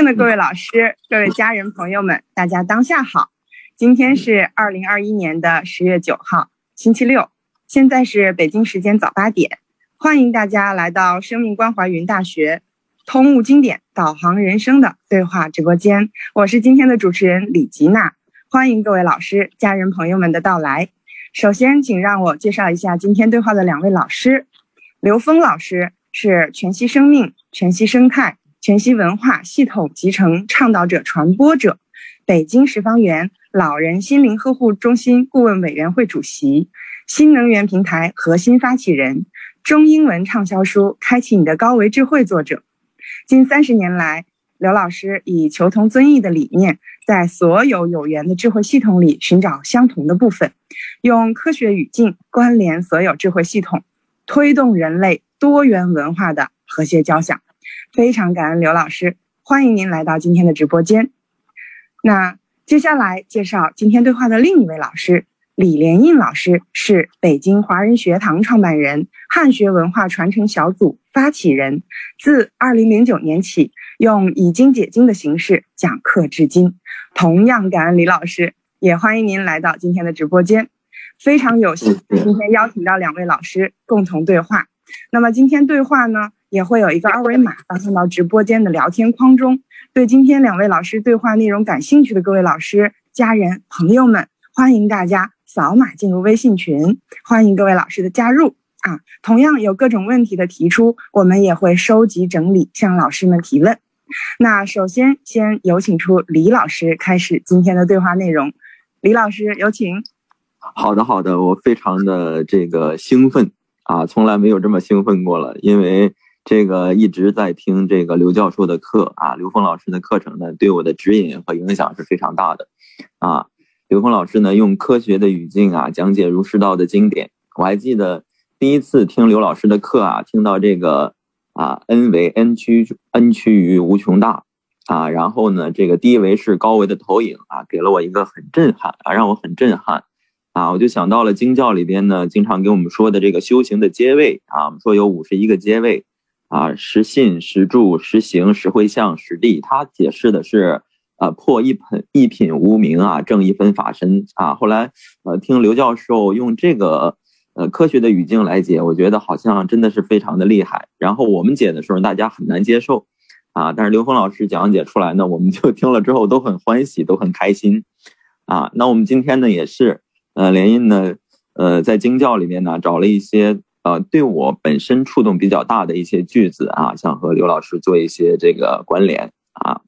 敬的各位老师、各位家人朋友们，大家当下好。今天是二零二一年的十月九号，星期六，现在是北京时间早八点。欢迎大家来到生命关怀云大学通悟经典、导航人生的对话直播间。我是今天的主持人李吉娜，欢迎各位老师、家人朋友们的到来。首先，请让我介绍一下今天对话的两位老师。刘峰老师是全息生命、全息生态、全息文化系统集成倡导者、传播者，北京十方园老人心灵呵护中心顾问委员会主席，新能源平台核心发起人，中英文畅销书《开启你的高维智慧》作者。近三十年来，刘老师以求同尊异的理念，在所有有缘的智慧系统里寻找相同的部分，用科学语境关联所有智慧系统。推动人类多元文化的和谐交响，非常感恩刘老师，欢迎您来到今天的直播间。那接下来介绍今天对话的另一位老师李连印老师，是北京华人学堂创办人、汉学文化传承小组发起人，自二零零九年起用以经解经的形式讲课至今。同样感恩李老师，也欢迎您来到今天的直播间。非常有幸今天邀请到两位老师共同对话。那么今天对话呢，也会有一个二维码发送到直播间的聊天框中。对今天两位老师对话内容感兴趣的各位老师、家人、朋友们，欢迎大家扫码进入微信群。欢迎各位老师的加入啊！同样有各种问题的提出，我们也会收集整理向老师们提问。那首先先有请出李老师开始今天的对话内容。李老师有请。好的，好的，我非常的这个兴奋啊，从来没有这么兴奋过了。因为这个一直在听这个刘教授的课啊，刘峰老师的课程呢，对我的指引和影响是非常大的啊。刘峰老师呢，用科学的语境啊，讲解儒释道的经典。我还记得第一次听刘老师的课啊，听到这个啊，n 为 n 趋 n 趋于无穷大啊，然后呢，这个低维是高维的投影啊，给了我一个很震撼啊，让我很震撼。啊，我就想到了经教里边呢，经常给我们说的这个修行的阶位啊，我们说有五十一个阶位啊，实信、实住、实行、实会相、实地。他解释的是，呃，破一品一品无名啊，正一分法身啊。后来，呃，听刘教授用这个呃科学的语境来解，我觉得好像真的是非常的厉害。然后我们解的时候，大家很难接受啊，但是刘峰老师讲解出来呢，我们就听了之后都很欢喜，都很开心啊。那我们今天呢，也是。呃，联印呢，呃，在经教里面呢，找了一些呃，对我本身触动比较大的一些句子啊，想和刘老师做一些这个关联啊。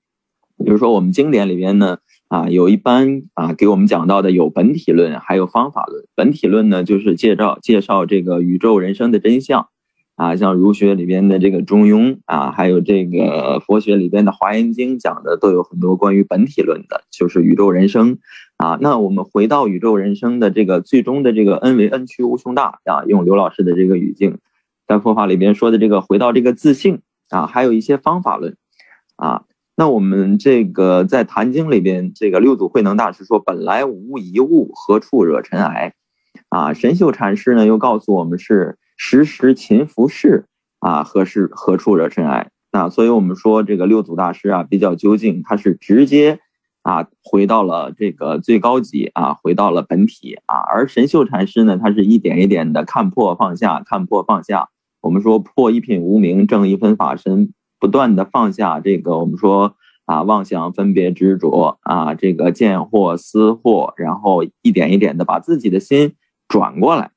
比如说，我们经典里边呢，啊，有一般啊，给我们讲到的有本体论，还有方法论。本体论呢，就是介绍介绍这个宇宙人生的真相。啊，像儒学里边的这个中庸啊，还有这个佛学里边的华严经讲的，都有很多关于本体论的，就是宇宙人生啊。那我们回到宇宙人生的这个最终的这个 n 为 n 趋无穷大啊，用刘老师的这个语境，在佛法里边说的这个回到这个自性啊，还有一些方法论啊。那我们这个在坛经里边，这个六祖慧能大师说：“本来无一物，何处惹尘埃？”啊，神秀禅师呢又告诉我们是。时时勤拂拭啊，何时何处惹尘埃？那所以我们说这个六祖大师啊比较究竟，他是直接啊回到了这个最高级啊，回到了本体啊。而神秀禅师呢，他是一点一点的看破放下，看破放下。我们说破一品无名，正一分法身，不断的放下这个我们说啊妄想分别执着啊这个见惑思惑，然后一点一点的把自己的心转过来。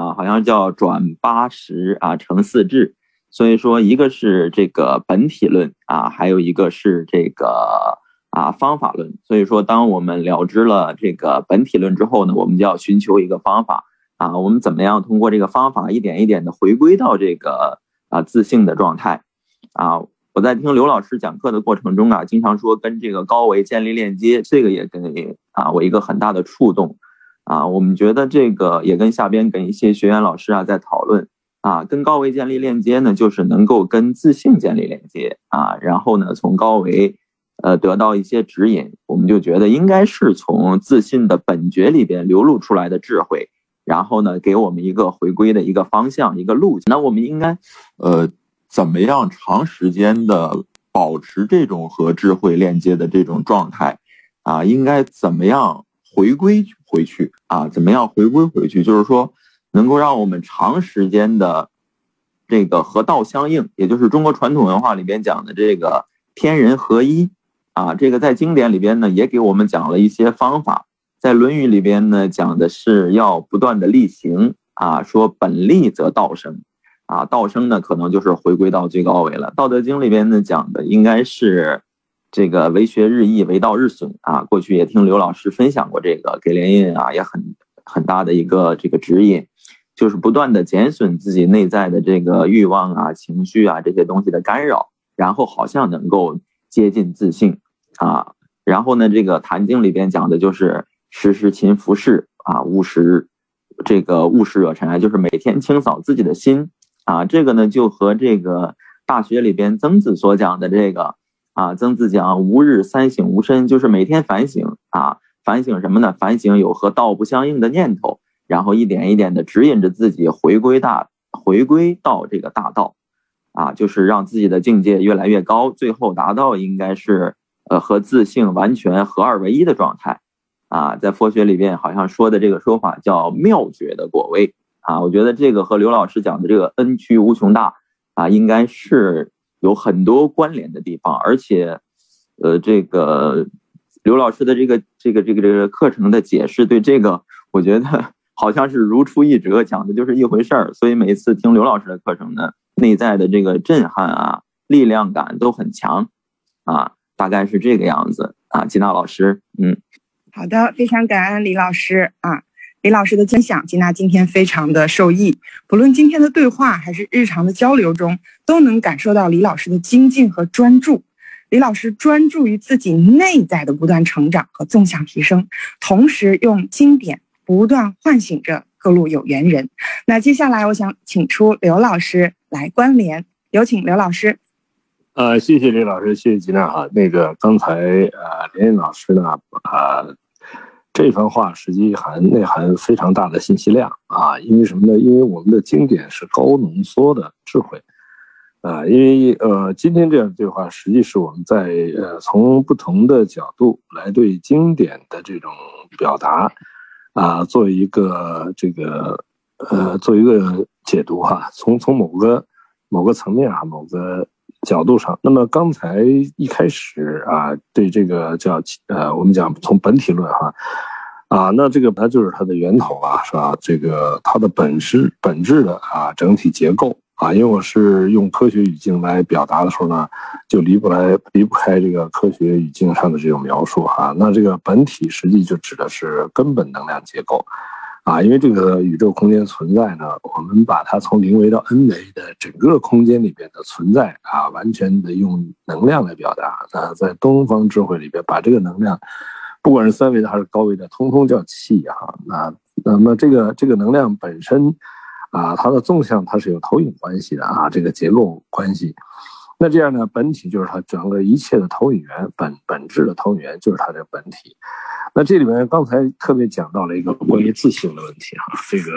啊，好像叫转八十啊乘四智，所以说一个是这个本体论啊，还有一个是这个啊方法论。所以说，当我们了知了这个本体论之后呢，我们就要寻求一个方法啊，我们怎么样通过这个方法一点一点的回归到这个啊自信的状态啊？我在听刘老师讲课的过程中啊，经常说跟这个高维建立链接，这个也给啊我一个很大的触动。啊，我们觉得这个也跟下边跟一些学员老师啊在讨论啊，跟高维建立链接呢，就是能够跟自信建立链接啊，然后呢从高维，呃得到一些指引，我们就觉得应该是从自信的本觉里边流露出来的智慧，然后呢给我们一个回归的一个方向一个路径。那我们应该，呃，怎么样长时间的保持这种和智慧链接的这种状态，啊，应该怎么样回归回去啊？怎么样回归回去？就是说，能够让我们长时间的这个和道相应，也就是中国传统文化里边讲的这个天人合一啊。这个在经典里边呢，也给我们讲了一些方法。在《论语》里边呢，讲的是要不断的力行啊，说本立则道生。啊，道生呢，可能就是回归到最高维了。《道德经》里边呢讲的应该是这个为学日益，为道日损啊。过去也听刘老师分享过这个，给连印啊也很很大的一个这个指引，就是不断的减损自己内在的这个欲望啊、情绪啊这些东西的干扰，然后好像能够接近自信啊。然后呢，这个《坛经》里边讲的就是时时勤拂拭啊，勿使这个勿使惹尘埃，就是每天清扫自己的心。啊，这个呢就和这个大学里边曾子所讲的这个啊，曾子讲吾日三省吾身，就是每天反省啊，反省什么呢？反省有和道不相应的念头，然后一点一点的指引着自己回归大，回归到这个大道，啊，就是让自己的境界越来越高，最后达到应该是呃和自性完全合二为一的状态，啊，在佛学里边好像说的这个说法叫妙觉的果位。啊，我觉得这个和刘老师讲的这个恩屈无穷大啊，应该是有很多关联的地方，而且，呃，这个刘老师的这个这个这个这个课程的解释，对这个我觉得 好像是如出一辙，讲的就是一回事儿。所以每次听刘老师的课程呢，内在的这个震撼啊，力量感都很强啊，大概是这个样子啊。吉娜老师，嗯，好的，非常感恩李老师啊。李老师的分享，吉娜今天非常的受益。不论今天的对话还是日常的交流中，都能感受到李老师的精进和专注。李老师专注于自己内在的不断成长和纵向提升，同时用经典不断唤醒着各路有缘人。那接下来，我想请出刘老师来关联，有请刘老师。呃，谢谢李老师，谢谢吉娜啊。那个刚才呃，连云老师呢，啊。这番话实际含内涵非常大的信息量啊！因为什么呢？因为我们的经典是高浓缩的智慧啊！因为呃，今天这样的对话，实际是我们在呃从不同的角度来对经典的这种表达啊，做一个这个呃做一个解读哈。从从某个某个层面啊，某个。角度上，那么刚才一开始啊，对这个叫呃，我们讲从本体论哈，啊，那这个它就是它的源头啊，是吧？这个它的本质本质的啊，整体结构啊，因为我是用科学语境来表达的时候呢，就离不来离不开这个科学语境上的这种描述哈。那这个本体实际就指的是根本能量结构。啊，因为这个宇宙空间存在呢，我们把它从零维到 n 维的整个空间里边的存在啊，完全的用能量来表达。那在东方智慧里边，把这个能量，不管是三维的还是高维的，通通叫气哈。那那么这个这个能量本身啊，它的纵向它是有投影关系的啊，这个结构关系。那这样呢，本体就是它整个一切的投影源，本本质的投影源就是它的本体。那这里面刚才特别讲到了一个关于自信的问题哈，这个，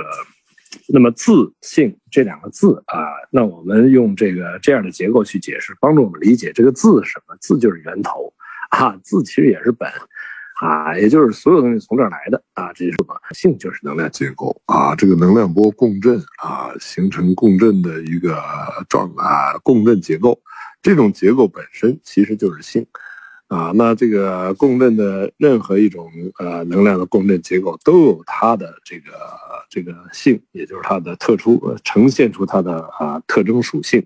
那么自信这两个字啊，那我们用这个这样的结构去解释，帮助我们理解这个字什么？字就是源头啊，字其实也是本啊，也就是所有东西从这儿来的啊，这是什么？性就是能量结构啊，这个能量波共振啊，形成共振的一个状啊，共振结构，这种结构本身其实就是性。啊，那这个共振的任何一种呃能量的共振结构都有它的这个这个性，也就是它的特殊呈现出它的啊特征属性，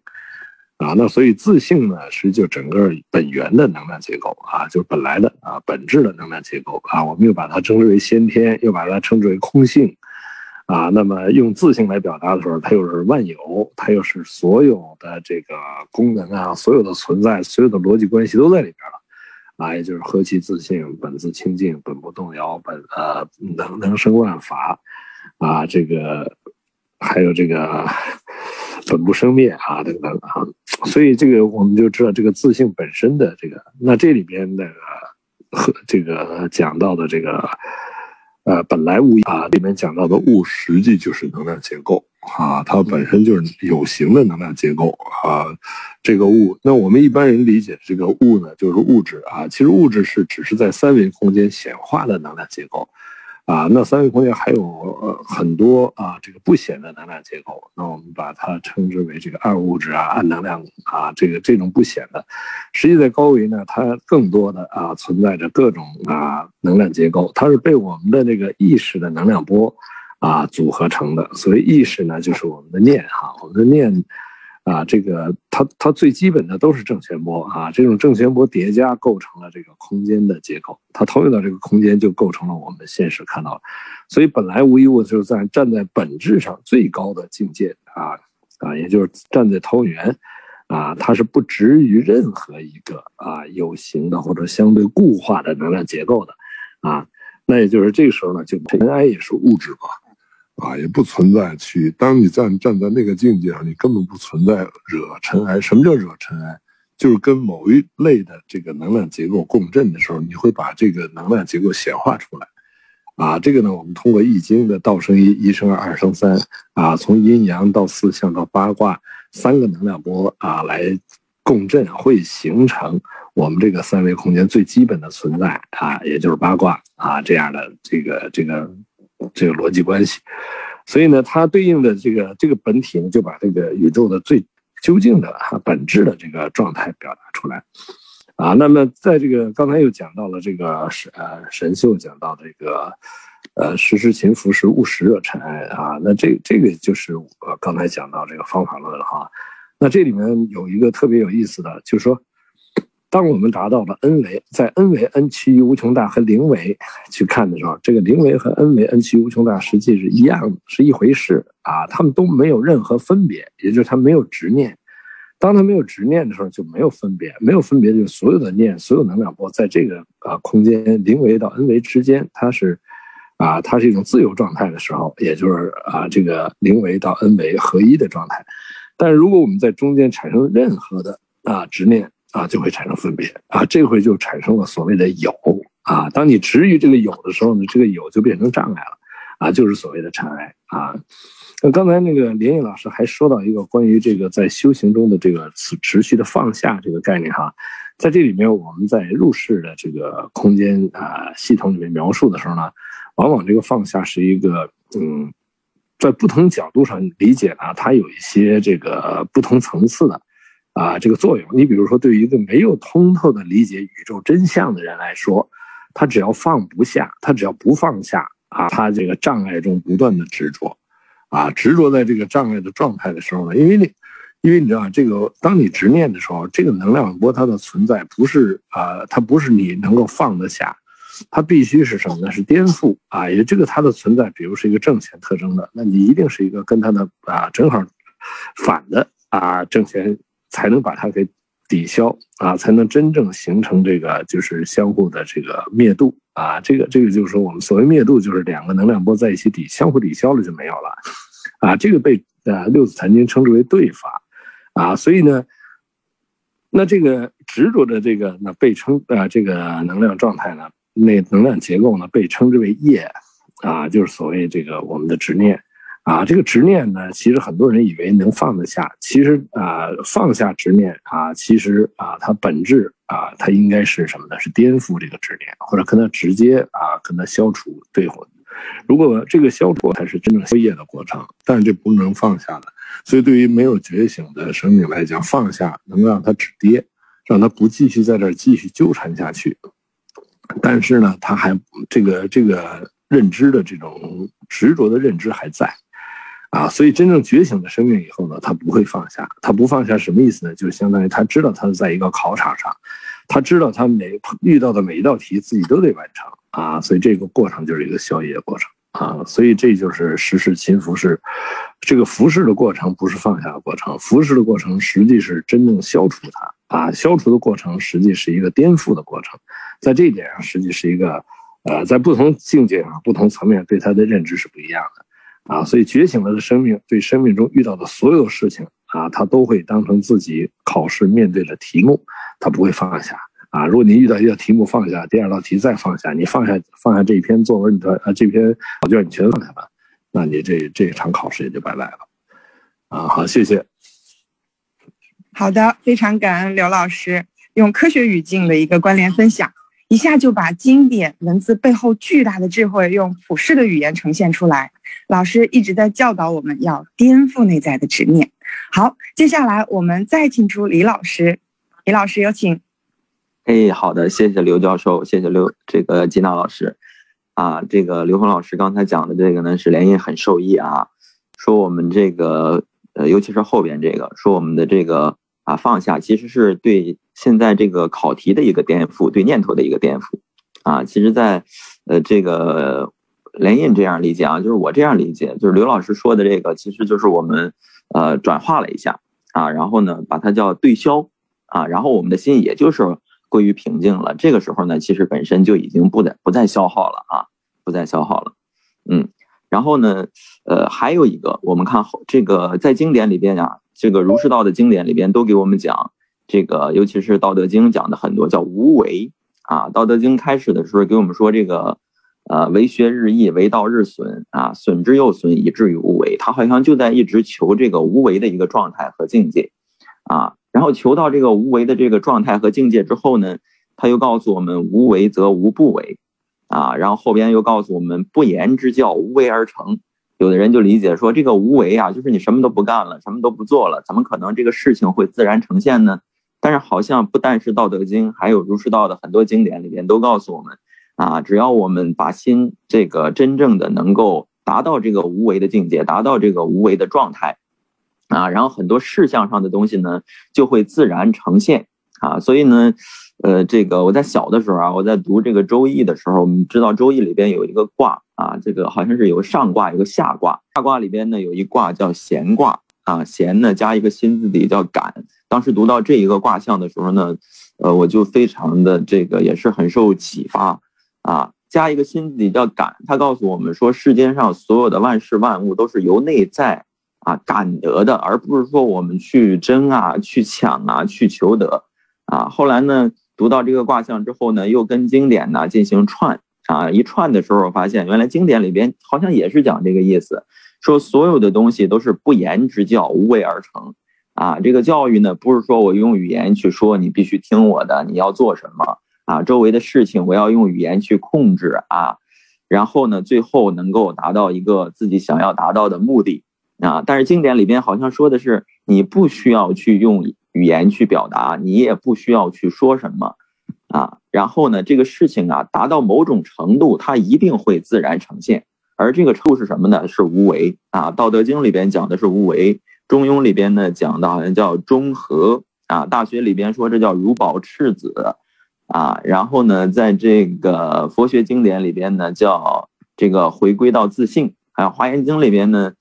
啊，那所以自性呢是就整个本源的能量结构啊，就是本来的啊本质的能量结构啊，我们又把它称之为先天，又把它称之为空性，啊，那么用自性来表达的时候，它又是万有，它又是所有的这个功能啊，所有的存在，所有的逻辑关系都在里边了。啊，也就是何其自信，本自清净，本不动摇，本呃能能生万法，啊，这个还有这个本不生灭啊等等啊，所以这个我们就知道这个自信本身的这个，那这里边的和这个讲到的这个呃本来物啊里面讲到的物，实际就是能量结构啊，它本身就是有形的能量结构啊。这个物，那我们一般人理解这个物呢，就是物质啊。其实物质是只是在三维空间显化的能量结构。啊，那三维空间还有呃很多啊，这个不显的能量结构，那我们把它称之为这个暗物质啊、暗能量啊，这个这种不显的，实际在高维呢，它更多的啊存在着各种啊能量结构，它是被我们的这个意识的能量波啊组合成的。所以意识呢，就是我们的念哈，我们的念。啊，这个它它最基本的都是正弦波啊，这种正弦波叠加构成了这个空间的结构，它投影到这个空间就构成了我们现实看到的，所以本来无一物就是在站在本质上最高的境界啊啊，也就是站在投影源啊，它是不止于任何一个啊有形的或者相对固化的能量结构的啊，那也就是这个时候呢，就尘埃也是物质嘛。啊，也不存在去。当你站站在那个境界上，你根本不存在惹尘埃。什么叫惹尘埃？就是跟某一类的这个能量结构共振的时候，你会把这个能量结构显化出来。啊，这个呢，我们通过易经的道生一，一生二，二生三，啊，从阴阳到四象到八卦，三个能量波啊来共振，会形成我们这个三维空间最基本的存在啊，也就是八卦啊这样的这个这个。这个逻辑关系，所以呢，它对应的这个这个本体呢，就把这个宇宙的最究竟的哈本质的这个状态表达出来，啊，那么在这个刚才又讲到了这个神呃神秀讲到这个呃时时勤拂拭勿使惹尘埃啊，那这这个就是我刚才讲到这个方法论哈，那这里面有一个特别有意思的，就是说。当我们达到了 n 维，在 n 维 n 趋于无穷大和零维去看的时候，这个零维和 n 维 n 趋于无穷大实际是一样的，是一回事啊，他们都没有任何分别，也就是它没有执念。当它没有执念的时候，就没有分别，没有分别，就是所有的念，所有能量波在这个啊空间零维到 n 维之间，它是啊，它是一种自由状态的时候，也就是啊这个零维到 n 维合一的状态。但如果我们在中间产生任何的啊执念，啊，就会产生分别啊，这回就产生了所谓的有啊。当你执于这个有的时候呢，这个有就变成障碍了啊，就是所谓的尘埃啊。那刚才那个林毅老师还说到一个关于这个在修行中的这个持持续的放下这个概念哈，在这里面我们在入世的这个空间啊系统里面描述的时候呢，往往这个放下是一个嗯，在不同角度上理解呢，它有一些这个不同层次的。啊，这个作用，你比如说，对于一个没有通透的理解宇宙真相的人来说，他只要放不下，他只要不放下啊，他这个障碍中不断的执着，啊，执着在这个障碍的状态的时候呢，因为你，因为你知道，这个当你执念的时候，这个能量波它的存在不是啊，它不是你能够放得下，它必须是什么呢？是颠覆啊，也这个它的存在，比如是一个正弦特征的，那你一定是一个跟它的啊正好反的啊正弦。才能把它给抵消啊，才能真正形成这个就是相互的这个灭度啊，这个这个就是说我们所谓灭度，就是两个能量波在一起抵相互抵消了就没有了啊，这个被呃六字坛经称之为对法啊，所以呢，那这个执着的这个那被称呃这个能量状态呢，那能量结构呢被称之为业啊，就是所谓这个我们的执念。啊，这个执念呢，其实很多人以为能放得下，其实啊，放下执念啊，其实啊，它本质啊，它应该是什么呢？是颠覆这个执念，或者跟它直接啊，跟它消除对混。如果这个消除才是真正消业的过程，但是这不能放下的。所以，对于没有觉醒的生命来讲，放下能够让它止跌，让它不继续在这儿继续纠缠下去。但是呢，他还这个这个认知的这种执着的认知还在。啊，所以真正觉醒的生命以后呢，他不会放下。他不放下什么意思呢？就相当于他知道他在一个考场上，他知道他每遇到的每一道题自己都得完成啊。所以这个过程就是一个消业过程啊。所以这就是时时勤拂拭，这个拂拭的过程不是放下的过程，拂拭的过程实际是真正消除它啊。消除的过程实际是一个颠覆的过程，在这一点上，实际是一个呃，在不同境界上、不同层面对他的认知是不一样的。啊，所以觉醒了的生命对生命中遇到的所有事情啊，他都会当成自己考试面对的题目，他不会放下啊。如果你遇到一道题目放下，第二道题再放下，你放下放下这一篇作文，你的啊这篇考卷你全放下了，那你这这一场考试也就白来了啊，好，谢谢。好的，非常感恩刘老师用科学语境的一个关联分享，一下就把经典文字背后巨大的智慧用普世的语言呈现出来。老师一直在教导我们要颠覆内在的执念。好，接下来我们再请出李老师，李老师有请。哎，好的，谢谢刘教授，谢谢刘这个吉娜老师。啊，这个刘峰老师刚才讲的这个呢，是连印很受益啊。说我们这个呃，尤其是后边这个，说我们的这个啊放下，其实是对现在这个考题的一个颠覆，对念头的一个颠覆啊。其实，在呃这个连印这样理解啊，就是我这样理解，就是刘老师说的这个，其实就是我们呃转化了一下啊，然后呢把它叫对消啊，然后我们的心也就是。归于平静了，这个时候呢，其实本身就已经不再不再消耗了啊，不再消耗了，嗯，然后呢，呃，还有一个，我们看后这个在经典里边呀，这个儒释道的经典里边都给我们讲这个，尤其是《道德经》讲的很多叫无为啊，《道德经》开始的时候给我们说这个，呃，为学日益，为道日损啊，损之又损，以至于无为，他好像就在一直求这个无为的一个状态和境界啊。然后求到这个无为的这个状态和境界之后呢，他又告诉我们无为则无不为，啊，然后后边又告诉我们不言之教无为而成。有的人就理解说这个无为啊，就是你什么都不干了，什么都不做了，怎么可能这个事情会自然呈现呢？但是好像不但是《道德经》，还有儒释道的很多经典里边都告诉我们，啊，只要我们把心这个真正的能够达到这个无为的境界，达到这个无为的状态。啊，然后很多事项上的东西呢，就会自然呈现啊。所以呢，呃，这个我在小的时候啊，我在读这个《周易》的时候，我们知道《周易》里边有一个卦啊，这个好像是有上卦，有个下卦。下卦里边呢有一卦叫咸卦啊，咸呢加一个心字底叫感。当时读到这一个卦象的时候呢，呃，我就非常的这个也是很受启发啊。加一个心字底叫感，它告诉我们说，世间上所有的万事万物都是由内在。啊，感得的，而不是说我们去争啊、去抢啊、去求得啊。后来呢，读到这个卦象之后呢，又跟经典呢进行串啊，一串的时候发现，原来经典里边好像也是讲这个意思，说所有的东西都是不言之教，无为而成啊。这个教育呢，不是说我用语言去说你必须听我的，你要做什么啊？周围的事情我要用语言去控制啊，然后呢，最后能够达到一个自己想要达到的目的。啊，但是经典里边好像说的是，你不需要去用语言去表达，你也不需要去说什么，啊，然后呢，这个事情啊，达到某种程度，它一定会自然呈现。而这个程度是什么呢？是无为啊。《道德经》里边讲的是无为，《中庸》里边呢讲的好像叫中和啊，《大学》里边说这叫如保赤子啊，然后呢，在这个佛学经典里边呢叫这个回归到自信，还有《华严经》里边呢。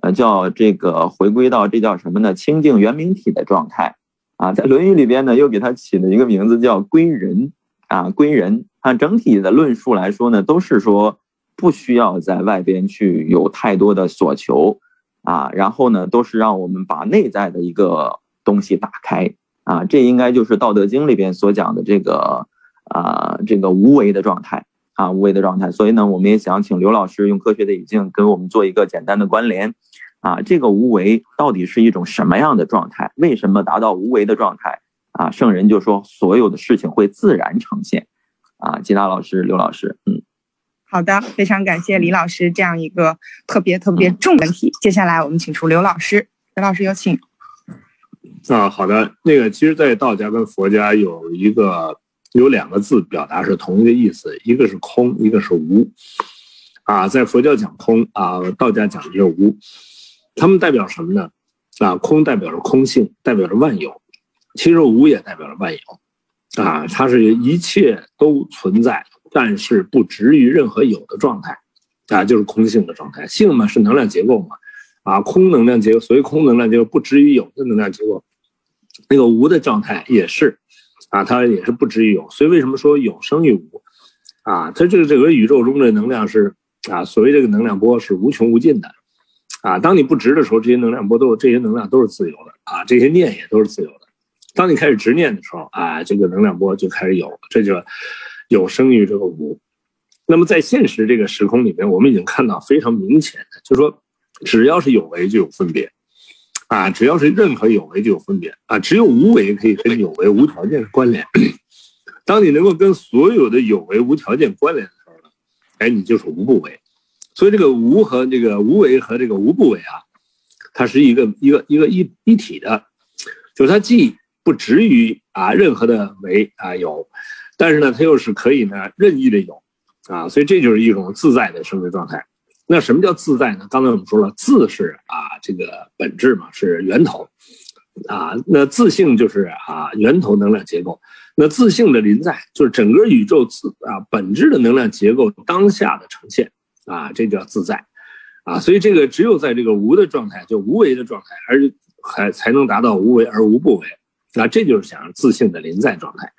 呃，叫这个回归到这叫什么呢？清净圆明体的状态啊，在《论语》里边呢，又给它起了一个名字叫归人啊，归人。按整体的论述来说呢，都是说不需要在外边去有太多的所求啊，然后呢，都是让我们把内在的一个东西打开啊，这应该就是《道德经》里边所讲的这个啊，这个无为的状态。啊，无为的状态，所以呢，我们也想请刘老师用科学的语境跟我们做一个简单的关联。啊，这个无为到底是一种什么样的状态？为什么达到无为的状态？啊，圣人就说所有的事情会自然呈现。啊，吉娜老师、刘老师，嗯，好的，非常感谢李老师这样一个特别特别重问题。接下来我们请出刘老师，刘老师有请。啊，好的，那个其实，在道家跟佛家有一个。有两个字表达是同一个意思，一个是空，一个是无。啊，在佛教讲空啊，道家讲的是无。它们代表什么呢？啊，空代表着空性，代表着万有；其实无也代表着万有。啊，它是一切都存在，但是不执于任何有的状态。啊，就是空性的状态。性嘛是能量结构嘛。啊，空能量结构，所谓空能量结构不执于有的能量结构。那个无的状态也是。啊，它也是不止于有，所以为什么说有生于无？啊，它这个这个宇宙中的能量是啊，所谓这个能量波是无穷无尽的，啊，当你不执的时候，这些能量波都这些能量都是自由的啊，这些念也都是自由的。当你开始执念的时候，啊，这个能量波就开始有，这就有生于这个无。那么在现实这个时空里面，我们已经看到非常明显的，就是说，只要是有为就有分别，啊，只要是任何有为就有分别啊，只有无为可以跟有为无条件的关联。当你能够跟所有的有为无条件关联的时候呢，哎，你就是无不为。所以这个无和这个无为和这个无不为啊，它是一个一个一个一一体的，就是它既不止于啊任何的为啊有，但是呢，它又是可以呢任意的有啊，所以这就是一种自在的生命状态。那什么叫自在呢？刚才我们说了，自是啊这个本质嘛，是源头啊，那自性就是啊源头能量结构。那自性的临在，就是整个宇宙自啊本质的能量结构当下的呈现啊，这叫自在，啊，所以这个只有在这个无的状态，就无为的状态，而还才能达到无为而无不为，啊，这就是想自信的临在状态，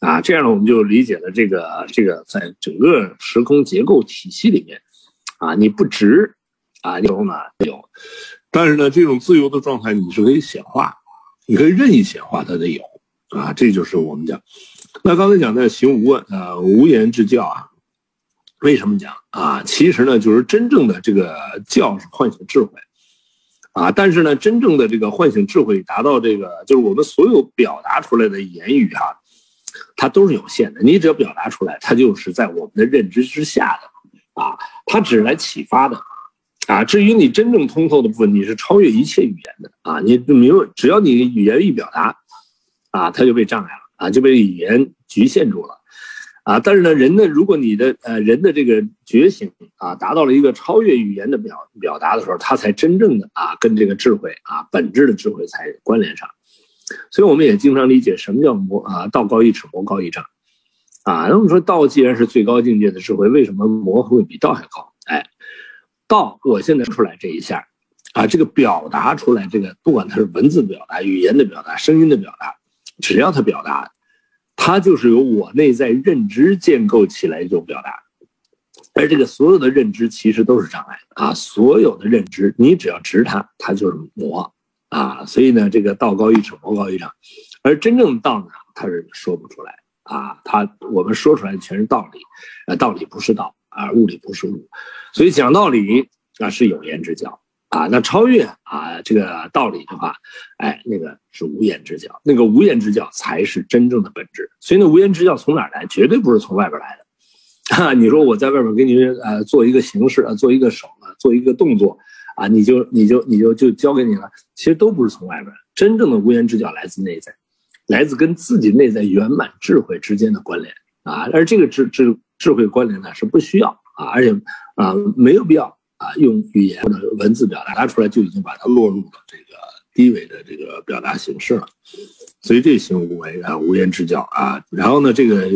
啊，这样呢我们就理解了这个这个在整个时空结构体系里面，啊，你不直啊有呢有，但是呢这种自由的状态你是可以显化，你可以任意显化它的有。啊，这就是我们讲。那刚才讲的行无问呃无言之教啊，为什么讲啊？其实呢，就是真正的这个教是唤醒智慧啊。但是呢，真正的这个唤醒智慧，达到这个就是我们所有表达出来的言语哈，它都是有限的。你只要表达出来，它就是在我们的认知之下的啊，它只是来启发的啊。至于你真正通透的部分，你是超越一切语言的啊。你没有，只要你语言一表达。啊，他就被障碍了啊，就被语言局限住了，啊，但是呢，人呢，如果你的呃人的这个觉醒啊，达到了一个超越语言的表表达的时候，他才真正的啊，跟这个智慧啊，本质的智慧才关联上。所以我们也经常理解什么叫魔啊，道高一尺，魔高一丈，啊，那我们说道既然是最高境界的智慧，为什么魔会比道还高？哎，道我现在出来这一下，啊，这个表达出来，这个不管它是文字表达、语言的表达、声音的表达。只要它表达，他就是由我内在认知建构起来一种表达，而这个所有的认知其实都是障碍啊！所有的认知，你只要直它，它就是魔啊！所以呢，这个道高一尺，魔高一丈，而真正的道呢，它是说不出来啊！它我们说出来的全是道理，啊，道理不是道啊，物理不是物，所以讲道理啊是有言之教。啊，那超越啊这个道理的话，哎，那个是无言之教，那个无言之教才是真正的本质。所以那无言之教从哪来？绝对不是从外边来的。啊，你说我在外边给你呃做一个形式啊，做一个手啊，做一个动作啊，你就你就你就就交给你了。其实都不是从外边，真正的无言之教来自内在，来自跟自己内在圆满智慧之间的关联啊。而这个智智智慧关联呢是不需要啊，而且啊没有必要。啊，用语言或者文字表达出来，就已经把它落入了这个低维的这个表达形式了。所以这行无为啊，无言之教啊。然后呢，这个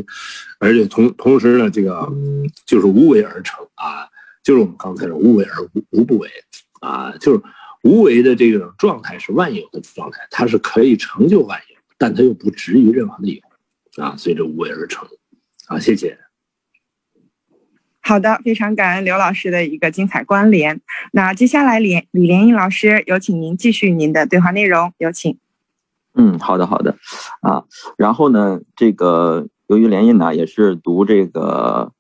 而且同同时呢，这个就是无为而成啊，就是我们刚才说无为而无无不为啊，就是无为的这种状态是万有的状态，它是可以成就万有，但它又不止于任何的有啊，所以这无为而成啊。谢谢。好的，非常感恩刘老师的一个精彩关联。那接下来，李李连英老师，有请您继续您的对话内容，有请。嗯，好的，好的，啊，然后呢，这个由于连印呢也是读这个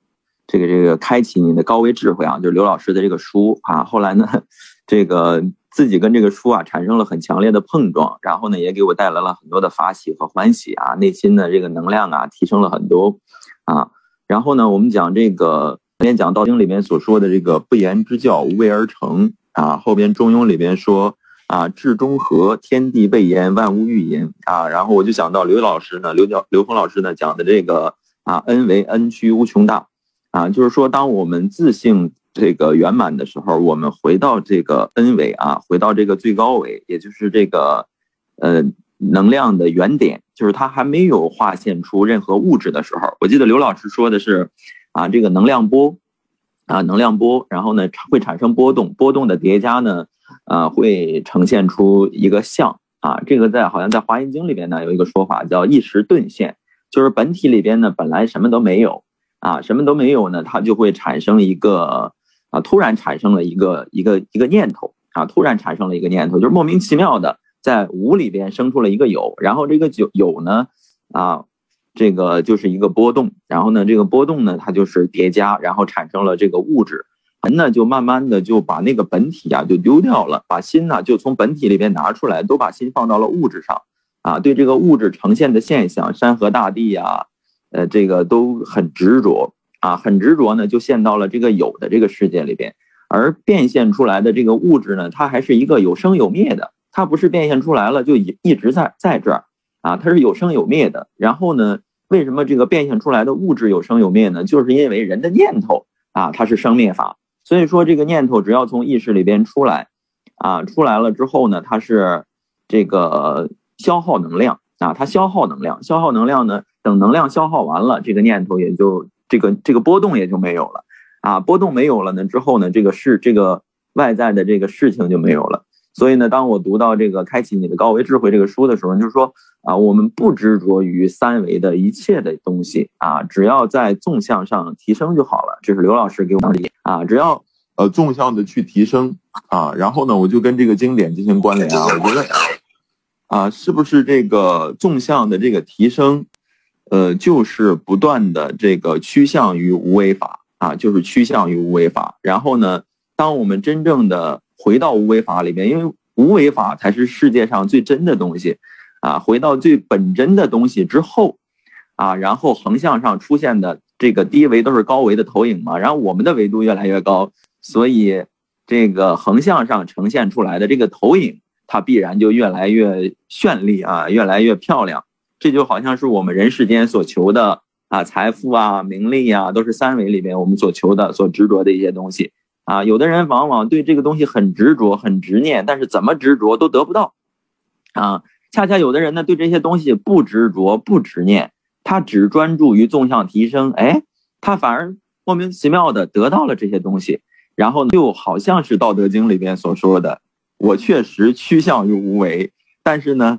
这个这个开启你的高维智慧啊，就是刘老师的这个书啊，后来呢，这个自己跟这个书啊产生了很强烈的碰撞，然后呢也给我带来了很多的法喜和欢喜啊，内心的这个能量啊提升了很多啊，然后呢，我们讲这个。前面讲《道经》里面所说的这个不言之教，无为而成啊。后边《中庸》里边说啊，至中和，天地备言，万物欲言啊。然后我就想到刘老师呢，刘教刘峰老师呢讲的这个啊，恩为恩屈无穷大啊，就是说，当我们自性这个圆满的时候，我们回到这个恩为啊，回到这个最高维，也就是这个呃能量的原点，就是它还没有化现出任何物质的时候。我记得刘老师说的是。啊，这个能量波，啊，能量波，然后呢会产生波动，波动的叠加呢，啊，会呈现出一个像啊，这个在好像在《华严经》里边呢有一个说法叫一时顿现，就是本体里边呢本来什么都没有啊，什么都没有呢，它就会产生一个啊，突然产生了一个一个一个念头啊，突然产生了一个念头，就是莫名其妙的在无里边生出了一个有，然后这个有有呢啊。这个就是一个波动，然后呢，这个波动呢，它就是叠加，然后产生了这个物质，人呢就慢慢的就把那个本体啊就丢掉了，把心呢就从本体里边拿出来，都把心放到了物质上，啊，对这个物质呈现的现象，山河大地呀，呃，这个都很执着。啊，很执着呢，就陷到了这个有的这个世界里边，而变现出来的这个物质呢，它还是一个有生有灭的，它不是变现出来了就一一直在在这儿。啊，它是有生有灭的。然后呢，为什么这个变现出来的物质有生有灭呢？就是因为人的念头啊，它是生灭法。所以说，这个念头只要从意识里边出来，啊，出来了之后呢，它是这个消耗能量啊，它消耗能量，消耗能量呢，等能量消耗完了，这个念头也就这个这个波动也就没有了啊，波动没有了呢之后呢，这个事这个外在的这个事情就没有了。所以呢，当我读到这个《开启你的高维智慧》这个书的时候，就是说啊，我们不执着于三维的一切的东西啊，只要在纵向上提升就好了。这是刘老师给我讲的啊，只要呃纵向的去提升啊，然后呢，我就跟这个经典进行关联啊，我觉得啊，是不是这个纵向的这个提升，呃，就是不断的这个趋向于无为法啊，就是趋向于无为法。然后呢，当我们真正的回到无为法里边，因为无为法才是世界上最真的东西，啊，回到最本真的东西之后，啊，然后横向上出现的这个低维都是高维的投影嘛，然后我们的维度越来越高，所以这个横向上呈现出来的这个投影，它必然就越来越绚丽啊，越来越漂亮。这就好像是我们人世间所求的啊，财富啊，名利啊，都是三维里边我们所求的、所执着的一些东西。啊，有的人往往对这个东西很执着、很执念，但是怎么执着都得不到。啊，恰恰有的人呢，对这些东西不执着、不执念，他只专注于纵向提升，哎，他反而莫名其妙的得到了这些东西。然后，就好像是《道德经》里边所说的：“我确实趋向于无为，但是呢，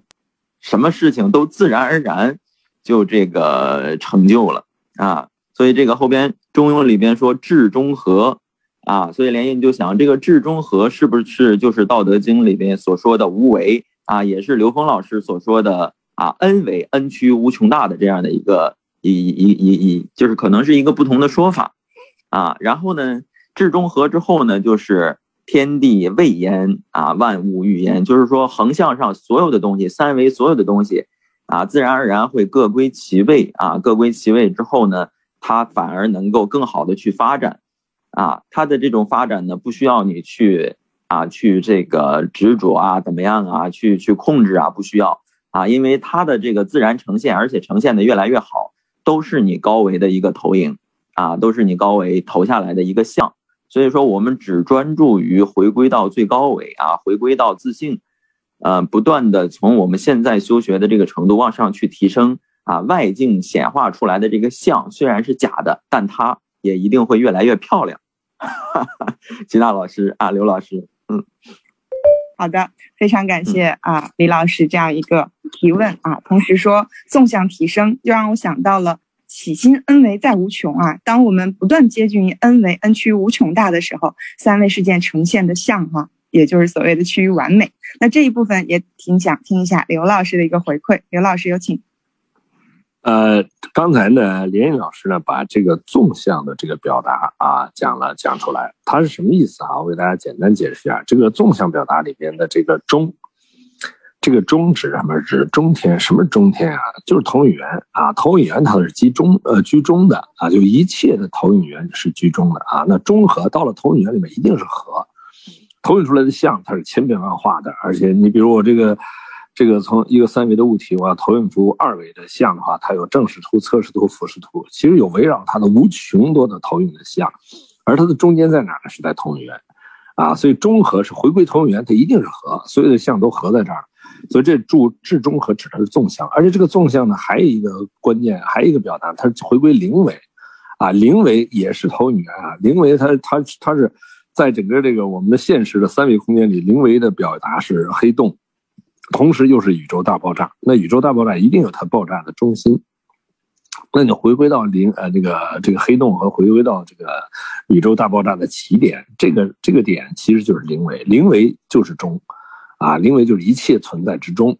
什么事情都自然而然就这个成就了啊。”所以这个后边《中庸》里边说：“至中和。”啊，所以连印就想，这个至中和是不是就是《道德经》里边所说的无为啊？也是刘峰老师所说的啊，恩为恩屈无穷大的这样的一个一一一一，就是可能是一个不同的说法啊。然后呢，至中和之后呢，就是天地未焉啊，万物欲焉，就是说横向上所有的东西，三维所有的东西啊，自然而然会各归其位啊，各归其位之后呢，它反而能够更好的去发展。啊，它的这种发展呢，不需要你去啊，去这个执着啊，怎么样啊，去去控制啊，不需要啊，因为它的这个自然呈现，而且呈现的越来越好，都是你高维的一个投影啊，都是你高维投下来的一个像。所以说，我们只专注于回归到最高维啊，回归到自信，呃，不断的从我们现在修学的这个程度往上去提升啊，外境显化出来的这个像虽然是假的，但它。也一定会越来越漂亮，吉娜老师啊，刘老师，嗯，好的，非常感谢啊，李老师这样一个提问啊，同时说纵向提升，就让我想到了起心恩为在无穷啊，当我们不断接近于恩为恩趋于无穷大的时候，三维事件呈现的像哈，也就是所谓的趋于完美。那这一部分也挺想听一下刘老师的一个回馈，刘老师有请。呃，刚才呢，连云老师呢把这个纵向的这个表达啊讲了讲出来，它是什么意思啊？我给大家简单解释一下，这个纵向表达里边的这个中，这个中指什么？指中天？什么中天啊？就是投影源啊，投影源它是居中呃居中的啊，就一切的投影源是居中的啊。那中和到了投影源里面一定是和，投影出来的像它是千变万化的，而且你比如我这个。这个从一个三维的物体，我要投影出二维的像的话，它有正视图、侧视图、俯视图，其实有围绕它的无穷多的投影的像，而它的中间在哪呢？是在投影源，啊，所以中和是回归投影源，它一定是和，所有的像都合在这儿，所以这注至中和指的是纵向，而且这个纵向呢，还有一个关键，还有一个表达，它是回归零维，啊，零维也是投影源啊，零维它它它是在整个这个我们的现实的三维空间里，零维的表达是黑洞。同时又是宇宙大爆炸，那宇宙大爆炸一定有它爆炸的中心。那你回归到零呃这个这个黑洞和回归到这个宇宙大爆炸的起点，这个这个点其实就是零维，零维就是中，啊，零维就是一切存在之中，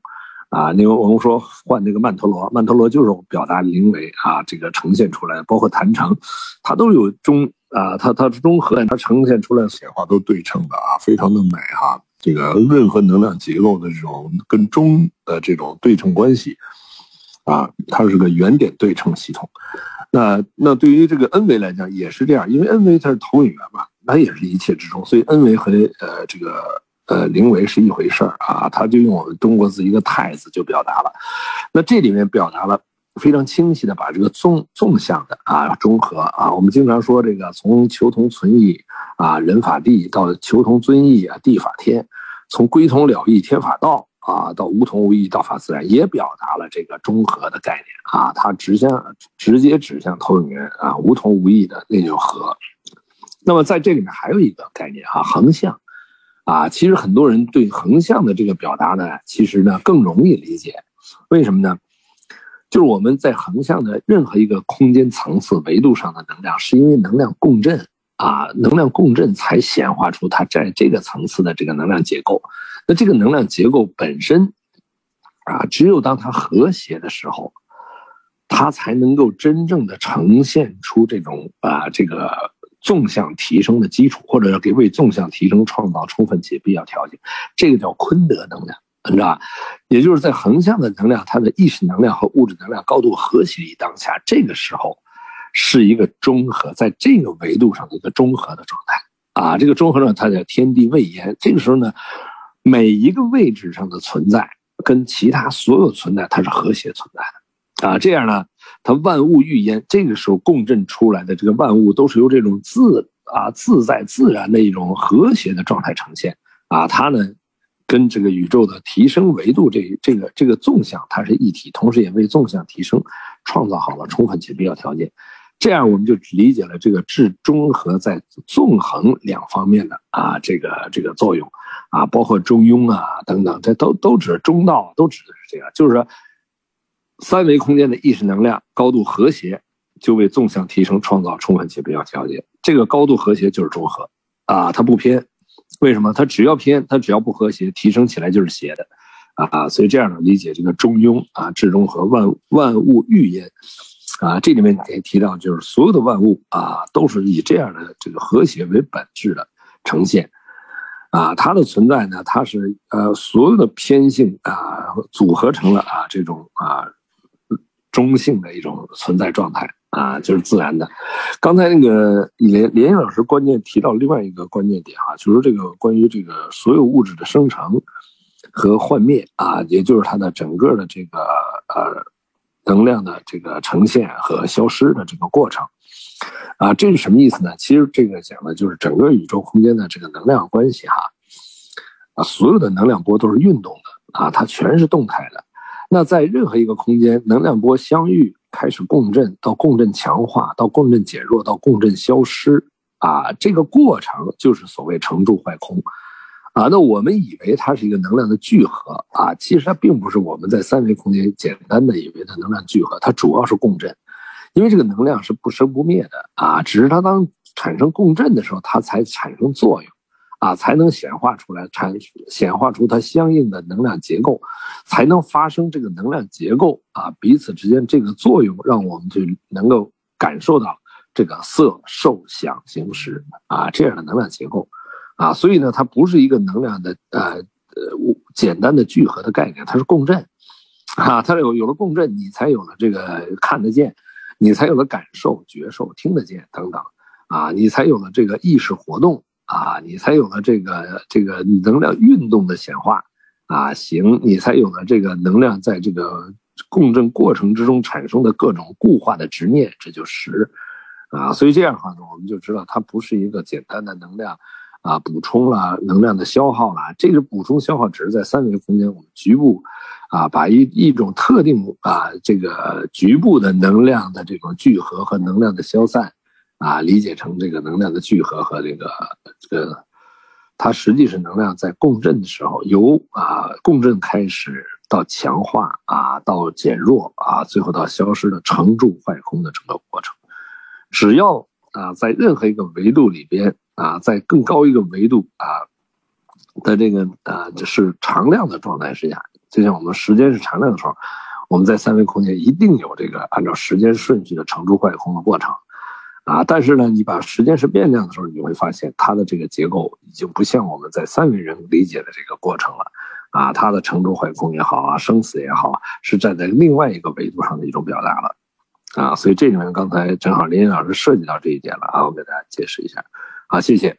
啊，因为我们说换这个曼陀罗，曼陀罗就是表达零维啊，这个呈现出来，包括坛城，它都有中啊，它它是中和，它呈现出来显化都对称的啊，非常的美哈。这个任何能量结构的这种跟中的这种对称关系啊，它是个原点对称系统。那那对于这个 n 维来讲也是这样，因为 n 维它是投影源嘛，那也是一切之中，所以 n 维和呃这个呃零维是一回事儿啊。它就用我们中国字一个太字就表达了。那这里面表达了。非常清晰的把这个纵纵向的啊中和啊，我们经常说这个从求同存异啊人法地到求同尊异啊地法天，从归同了义天法道啊到无同无异道法自然，也表达了这个中和的概念啊，它直向直接指向投影源啊无同无异的那就和。那么在这里面还有一个概念啊横向啊，其实很多人对横向的这个表达呢，其实呢更容易理解，为什么呢？就是我们在横向的任何一个空间层次维度上的能量，是因为能量共振啊，能量共振才显化出它在这个层次的这个能量结构。那这个能量结构本身啊，只有当它和谐的时候，它才能够真正的呈现出这种啊这个纵向提升的基础，或者要给为纵向提升创造充分且必要条件。这个叫坤德能量。你知道？也就是在横向的能量，它的意识能量和物质能量高度和谐于当下，这个时候是一个中和，在这个维度上的一个中和的状态啊。这个中和呢，它叫天地未焉。这个时候呢，每一个位置上的存在跟其他所有存在，它是和谐存在的啊。这样呢，它万物欲焉。这个时候共振出来的这个万物，都是由这种自啊自在自然的一种和谐的状态呈现啊。它呢。跟这个宇宙的提升维度，这这个这个纵向，它是一体，同时也为纵向提升创造好了充分且必要条件。这样我们就理解了这个质中和在纵横两方面的啊这个这个作用啊，包括中庸啊等等，这都都指中道，都指的是这样，就是说三维空间的意识能量高度和谐，就为纵向提升创造充分且必要条件。这个高度和谐就是中和啊，它不偏。为什么？它只要偏，它只要不和谐，提升起来就是邪的，啊，所以这样的理解这个中庸啊，至中和万万物欲焉，啊，这里面也提到，就是所有的万物啊，都是以这样的这个和谐为本质的呈现，啊，它的存在呢，它是呃所有的偏性啊组合成了啊这种啊中性的一种存在状态。啊，就是自然的。刚才那个连连老师关键提到另外一个关键点哈，就是这个关于这个所有物质的生成和幻灭啊，也就是它的整个的这个呃能量的这个呈现和消失的这个过程啊，这是什么意思呢？其实这个讲的就是整个宇宙空间的这个能量关系哈啊，所有的能量波都是运动的啊，它全是动态的。那在任何一个空间，能量波相遇。开始共振，到共振强化，到共振减弱，到共振消失，啊，这个过程就是所谓成住坏空，啊，那我们以为它是一个能量的聚合，啊，其实它并不是我们在三维空间简单的以为的能量聚合，它主要是共振，因为这个能量是不生不灭的，啊，只是它当产生共振的时候，它才产生作用。啊，才能显化出来，产显化出它相应的能量结构，才能发生这个能量结构啊，彼此之间这个作用，让我们去能够感受到这个色受想行识啊这样的能量结构，啊，所以呢，它不是一个能量的呃呃简单的聚合的概念，它是共振，啊，它有有了共振，你才有了这个看得见，你才有了感受、觉受、听得见等等，啊，你才有了这个意识活动。啊，你才有了这个这个能量运动的显化，啊，行，你才有了这个能量在这个共振过程之中产生的各种固化的执念，这就实，啊，所以这样的话呢，我们就知道它不是一个简单的能量，啊，补充了能量的消耗了，这个补充消耗只是在三维空间我们局部，啊，把一一种特定啊这个局部的能量的这种聚合和能量的消散。啊，理解成这个能量的聚合和这个这个，它实际是能量在共振的时候，由啊共振开始到强化啊到减弱啊，最后到消失的成住坏空的整个过程。只要啊在任何一个维度里边啊，在更高一个维度啊的这个啊就是常量的状态之下，就像我们时间是常量的时候，我们在三维空间一定有这个按照时间顺序的成住坏空的过程。啊，但是呢，你把时间是变量的时候，你会发现它的这个结构已经不像我们在三维人理解的这个过程了，啊，它的成住坏空也好啊，生死也好，是站在另外一个维度上的一种表达了，啊，所以这里面刚才正好林林老师涉及到这一点了啊，我给大家解释一下，好，谢谢。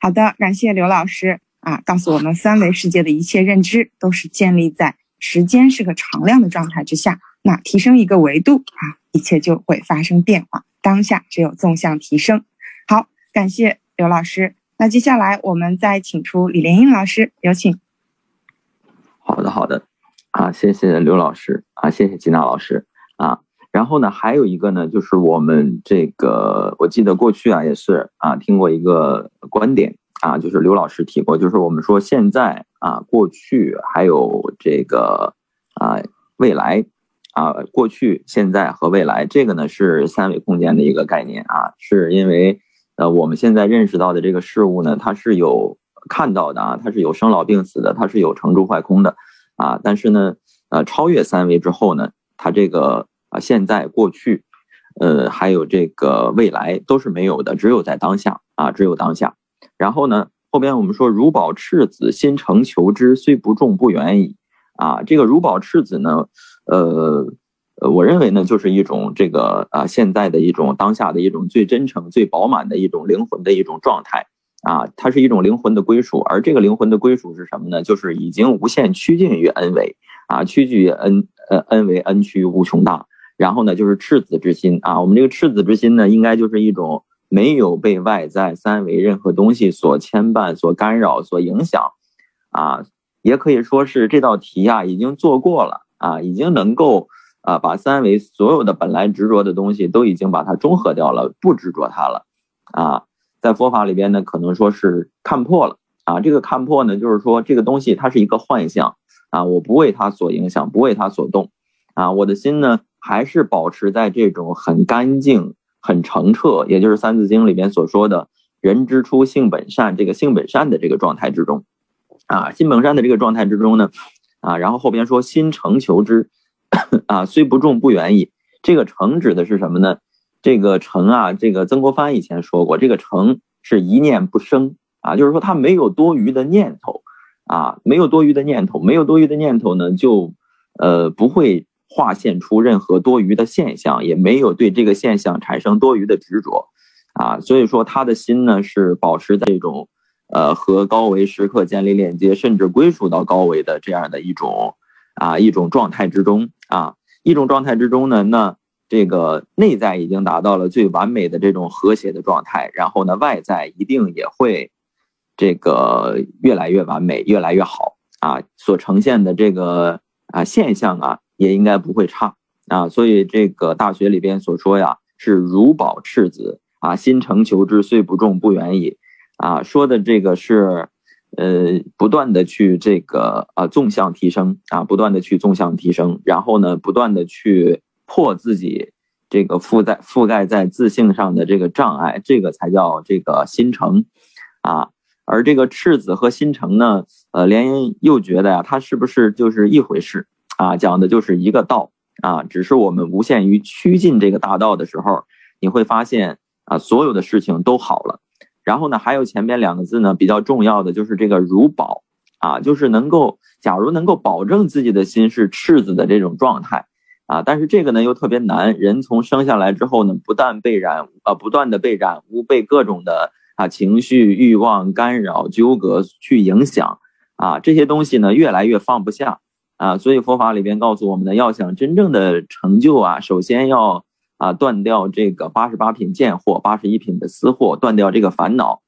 好的，感谢刘老师啊，告诉我们三维世界的一切认知都是建立在时间是个常量的状态之下，那提升一个维度啊，一切就会发生变化。当下只有纵向提升。好，感谢刘老师。那接下来我们再请出李莲英老师，有请。好的，好的，啊，谢谢刘老师，啊，谢谢吉娜老师，啊，然后呢，还有一个呢，就是我们这个，我记得过去啊，也是啊，听过一个观点啊，就是刘老师提过，就是我们说现在啊，过去还有这个啊，未来。啊，过去、现在和未来，这个呢是三维空间的一个概念啊，是因为呃我们现在认识到的这个事物呢，它是有看到的啊，它是有生老病死的，它是有成住坏空的啊。但是呢，呃，超越三维之后呢，它这个啊现在、过去，呃，还有这个未来都是没有的，只有在当下啊，只有当下。然后呢，后边我们说如宝赤子，心诚求之，虽不重，不远矣啊。这个如宝赤子呢。呃，我认为呢，就是一种这个啊，现在的一种当下的一种最真诚、最饱满的一种灵魂的一种状态啊，它是一种灵魂的归属，而这个灵魂的归属是什么呢？就是已经无限趋近于 n 维啊，趋近于 n 呃 n 为 n 趋于无穷大，然后呢，就是赤子之心啊，我们这个赤子之心呢，应该就是一种没有被外在三维任何东西所牵绊、所干扰、所影响啊，也可以说是这道题啊已经做过了。啊，已经能够啊，把三维所有的本来执着的东西都已经把它中和掉了，不执着它了。啊，在佛法里边呢，可能说是看破了。啊，这个看破呢，就是说这个东西它是一个幻象。啊，我不为它所影响，不为它所动。啊，我的心呢，还是保持在这种很干净、很澄澈，也就是《三字经》里边所说的“人之初，性本善”这个性本善的这个状态之中。啊，性本善的这个状态之中呢。啊，然后后边说心诚求之，啊，虽不中不远矣。这个诚指的是什么呢？这个诚啊，这个曾国藩以前说过，这个诚是一念不生啊，就是说他没有多余的念头啊，没有多余的念头，没有多余的念头呢，就呃不会划现出任何多余的现象，也没有对这个现象产生多余的执着啊，所以说他的心呢是保持在这种。呃，和高维时刻建立链接，甚至归属到高维的这样的一种啊一种状态之中啊一种状态之中呢，那这个内在已经达到了最完美的这种和谐的状态，然后呢，外在一定也会这个越来越完美，越来越好啊，所呈现的这个啊现象啊，也应该不会差啊，所以这个大学里边所说呀，是如宝赤子啊，心诚求之，虽不中，不远矣。啊，说的这个是，呃，不断的去这个啊纵向提升啊，不断的去纵向提升，然后呢，不断的去破自己这个覆盖覆盖在自信上的这个障碍，这个才叫这个心诚啊。而这个赤子和心诚呢，呃，连又觉得呀，它是不是就是一回事啊？讲的就是一个道啊，只是我们无限于趋近这个大道的时候，你会发现啊，所有的事情都好了。然后呢，还有前边两个字呢，比较重要的就是这个如保啊，就是能够，假如能够保证自己的心是赤子的这种状态啊，但是这个呢又特别难。人从生下来之后呢，不但被染啊，不断的被染污，被各种的啊情绪、欲望干扰、纠葛去影响啊，这些东西呢越来越放不下啊，所以佛法里边告诉我们呢，要想真正的成就啊，首先要。啊，断掉这个八十八品贱货，八十一品的私货，断掉这个烦恼，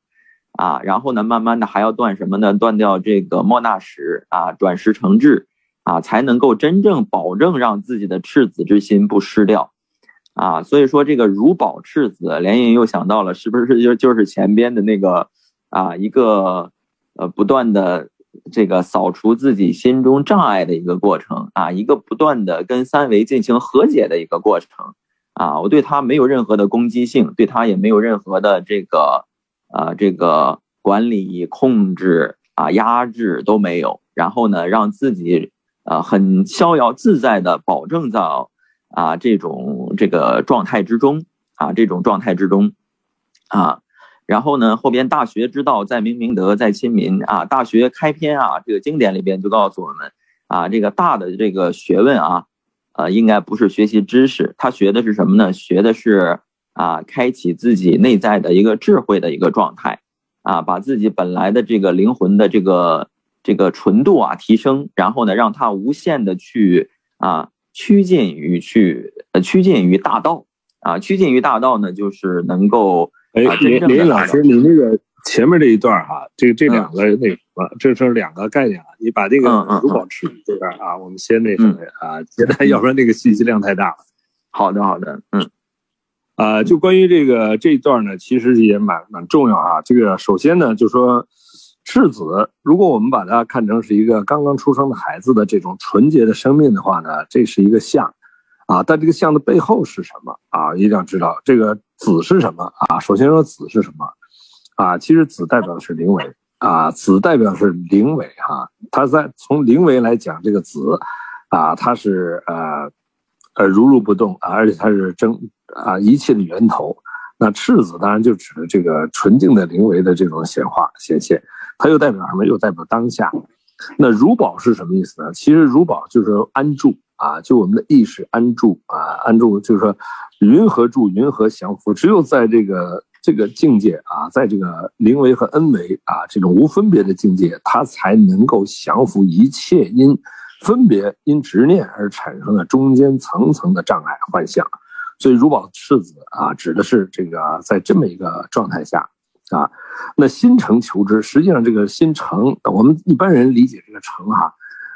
啊，然后呢，慢慢的还要断什么呢？断掉这个莫那什啊，转识成智，啊，才能够真正保证让自己的赤子之心不失掉，啊，所以说这个如保赤子，连云又想到了，是不是就就是前边的那个啊，一个呃不断的这个扫除自己心中障碍的一个过程啊，一个不断的跟三维进行和解的一个过程。啊，我对他没有任何的攻击性，对他也没有任何的这个，呃，这个管理、控制啊、压制都没有。然后呢，让自己啊很逍遥自在的保证到啊这种这个状态之中啊这种状态之中，啊，然后呢后边大学之道在明明德在亲民啊，大学开篇啊这个经典里边就告诉我们啊这个大的这个学问啊，呃应该不是学习知识，他学的是什么呢？学的是啊开启自己内在的一个智慧的一个状态，啊把自己本来的这个灵魂的这个这个纯度啊提升，然后呢让它无限的去啊。趋近于去呃趋近于大道啊，趋近于大道呢，就是能够哎，林林老师，你那个前面这一段哈，这这两个那什么，这是两个概念啊，你把这个如保持这边啊，我们先那什么啊，现在要不然那个信息量太大了。好的，好的，嗯，啊，就关于这个这一段呢，其实也蛮蛮重要啊。这个首先呢，就说。赤子，如果我们把它看成是一个刚刚出生的孩子的这种纯洁的生命的话呢，这是一个象，啊，但这个象的背后是什么啊？一定要知道这个子是什么啊？首先说子是什么，啊，其实子代表的是灵为啊，子代表是灵为哈，它在从灵为来讲，这个子，啊，它是呃，呃如如不动，而且它是真啊一切的源头。那赤子当然就指的这个纯净的灵为的这种显化显现。它又代表什么？又代表当下。那如宝是什么意思呢？其实如宝就是安住啊，就我们的意识安住啊，安住就是说云何住，云何降伏？只有在这个这个境界啊，在这个灵为和恩为啊这种无分别的境界，它才能够降服一切因分别因执念而产生的中间层层的障碍幻象。所以如宝赤子啊，指的是这个在这么一个状态下。啊，那心诚求知，实际上这个心诚，我们一般人理解这个诚哈，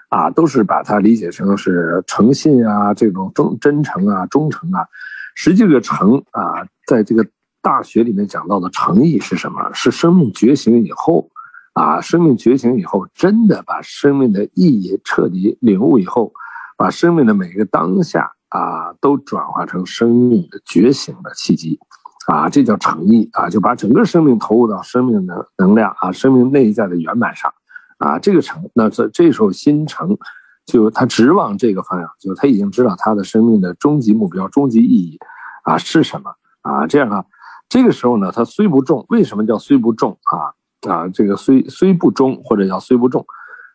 啊，都是把它理解成是诚信啊，这种忠真诚啊、忠诚啊。实际这个诚啊，在这个大学里面讲到的诚意是什么？是生命觉醒以后，啊，生命觉醒以后，真的把生命的意义彻底领悟以后，把生命的每一个当下啊，都转化成生命的觉醒的契机。啊，这叫诚意啊，就把整个生命投入到生命的能量啊，生命内在的圆满上，啊，这个诚，那这这时候心诚，就他直往这个方向，就他已经知道他的生命的终极目标、终极意义啊是什么啊？这样啊，这个时候呢，他虽不重，为什么叫虽不重啊？啊，这个虽虽不中或者叫虽不重，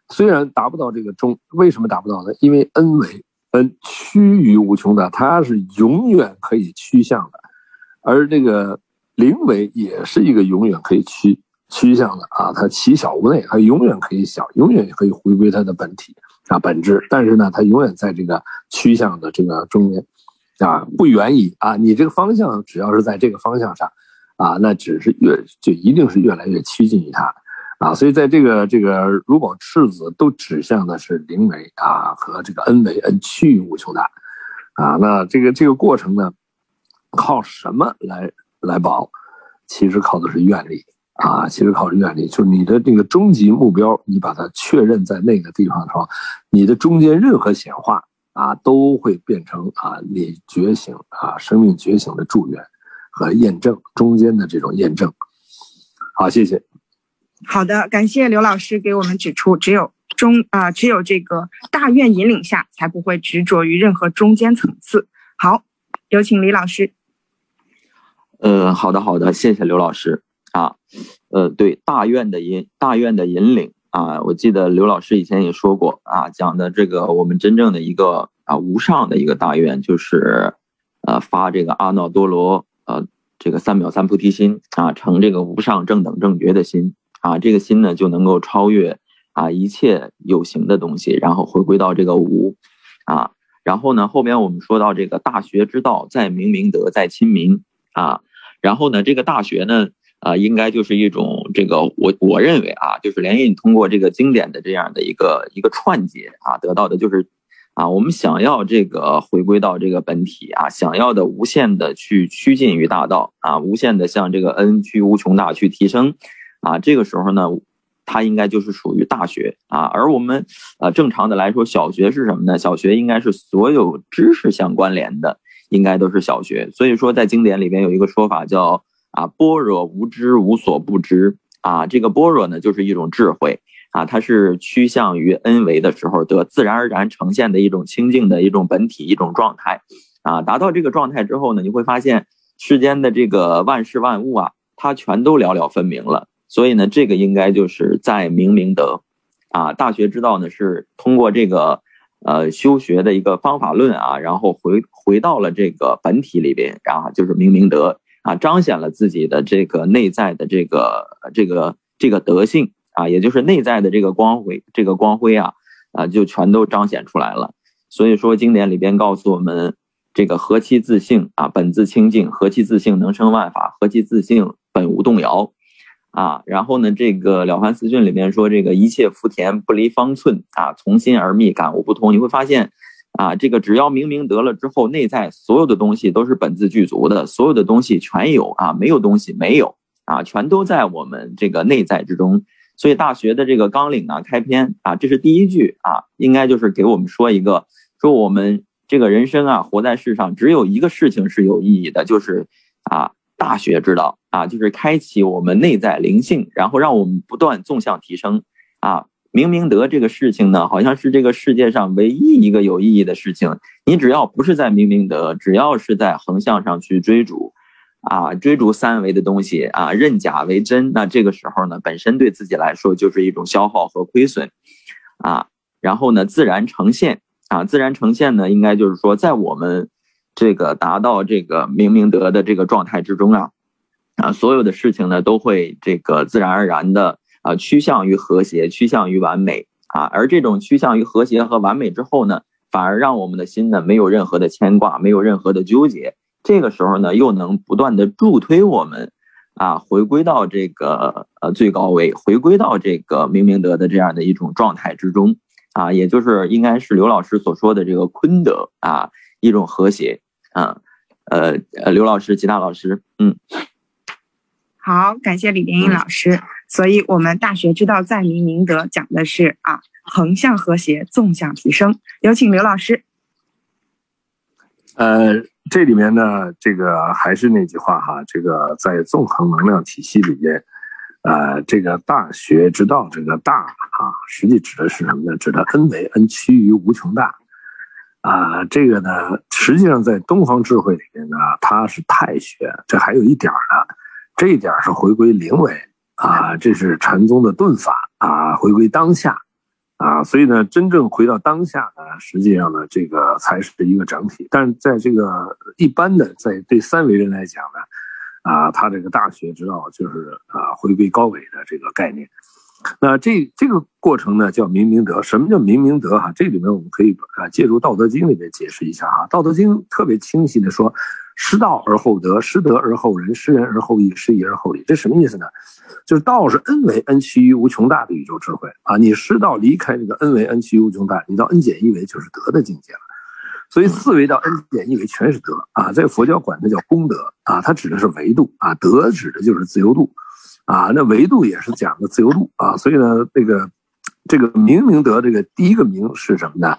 虽然达不到这个中，为什么达不到呢？因为恩为恩趋于无穷大，它是永远可以趋向的。而这个灵为也是一个永远可以趋趋向的啊，它其小无内，它永远可以小，永远可以回归它的本体啊本质。但是呢，它永远在这个趋向的这个中间啊，不远矣啊。你这个方向只要是在这个方向上啊，那只是越就一定是越来越趋近于它啊。所以在这个这个如果赤子都指向的是灵媒啊和这个恩为恩趋于无穷大啊，那这个这个过程呢？靠什么来来保？其实靠的是愿力啊！其实靠是愿力，就是你的这个终极目标，你把它确认在那个地方的时候，你的中间任何显化啊，都会变成啊，你觉醒啊，生命觉醒的祝愿和验证中间的这种验证。好，谢谢。好的，感谢刘老师给我们指出，只有中啊，只有这个大愿引领下，才不会执着于任何中间层次。好，有请李老师。呃，好的，好的，谢谢刘老师啊。呃，对大愿的引大愿的引领啊，我记得刘老师以前也说过啊，讲的这个我们真正的一个啊无上的一个大愿，就是呃发这个阿耨多罗呃这个三藐三菩提心啊，成这个无上正等正觉的心啊，这个心呢就能够超越啊一切有形的东西，然后回归到这个无啊。然后呢，后边我们说到这个大学之道，在明明德，在亲民啊。然后呢，这个大学呢，啊，应该就是一种这个我我认为啊，就是连印通过这个经典的这样的一个一个串接啊，得到的就是，啊，我们想要这个回归到这个本体啊，想要的无限的去趋近于大道啊，无限的向这个恩趋无穷大去提升，啊，这个时候呢，它应该就是属于大学啊，而我们呃正常的来说，小学是什么呢？小学应该是所有知识相关联的。应该都是小学，所以说在经典里边有一个说法叫啊般若无知无所不知啊，这个般若呢就是一种智慧啊，它是趋向于恩为的时候得自然而然呈现的一种清净的一种本体一种状态啊，达到这个状态之后呢，你会发现世间的这个万事万物啊，它全都了了分明了。所以呢，这个应该就是在明明德，啊，大学之道呢是通过这个呃修学的一个方法论啊，然后回回到了这个本体里边，然后就是明明德啊，彰显了自己的这个内在的这个这个这个德性啊，也就是内在的这个光辉，这个光辉啊啊就全都彰显出来了。所以说经典里边告诉我们，这个何其自性啊，本自清净，何其自性能生万法，何其自性本无动摇。啊，然后呢，这个《了凡四训》里面说，这个一切福田不离方寸啊，从心而觅，感悟不同。你会发现，啊，这个只要明明得了之后，内在所有的东西都是本自具足的，所有的东西全有啊，没有东西没有啊，全都在我们这个内在之中。所以《大学》的这个纲领啊，开篇啊，这是第一句啊，应该就是给我们说一个，说我们这个人生啊，活在世上，只有一个事情是有意义的，就是啊。大学之道啊，就是开启我们内在灵性，然后让我们不断纵向提升啊。明明德这个事情呢，好像是这个世界上唯一一个有意义的事情。你只要不是在明明德，只要是在横向上去追逐啊，追逐三维的东西啊，认假为真，那这个时候呢，本身对自己来说就是一种消耗和亏损啊。然后呢，自然呈现啊，自然呈现呢，应该就是说在我们。这个达到这个明明德的这个状态之中啊，啊，所有的事情呢都会这个自然而然的啊趋向于和谐，趋向于完美啊。而这种趋向于和谐和完美之后呢，反而让我们的心呢没有任何的牵挂，没有任何的纠结。这个时候呢，又能不断的助推我们啊回归到这个呃最高位，回归到这个明明德的这样的一种状态之中啊，也就是应该是刘老师所说的这个坤德啊。一种和谐，啊，呃呃，刘老师，吉他老师，嗯，好，感谢李莲英老师。所以，我们大学之道在明明德讲的是啊，横向和谐，纵向提升。有请刘老师。呃，这里面呢，这个还是那句话哈，这个在纵横能量体系里边，呃，这个大学之道，这个大啊，实际指的是什么呢？指的 n 为 n 趋于无穷大。啊，这个呢，实际上在东方智慧里面呢，它是太学。这还有一点呢，这一点是回归灵为啊，这是禅宗的顿法啊，回归当下啊，所以呢，真正回到当下呢，实际上呢，这个才是一个整体。但是在这个一般的，在对三维人来讲呢，啊，他这个大学之道就是啊，回归高维的这个概念。那这这个过程呢，叫明明德。什么叫明明德？哈，这里面我们可以啊，借助《道德经》里面解释一下哈。《道德经》特别清晰的说：“失道而后德，失德而后仁，失仁而后义，失义而后礼。”这什么意思呢？就是道是 n 为 n 趋于无穷大的宇宙智慧啊。你失道离开这个 n 为 n 趋于无穷大，你到 n 减一维就是德的境界了。所以四维到 n 减一维全是德啊。在佛教管它叫功德啊，它指的是维度啊，德指的就是自由度。啊，那维度也是讲的自由度啊，所以呢，这个这个明明德，这个第一个明是什么呢？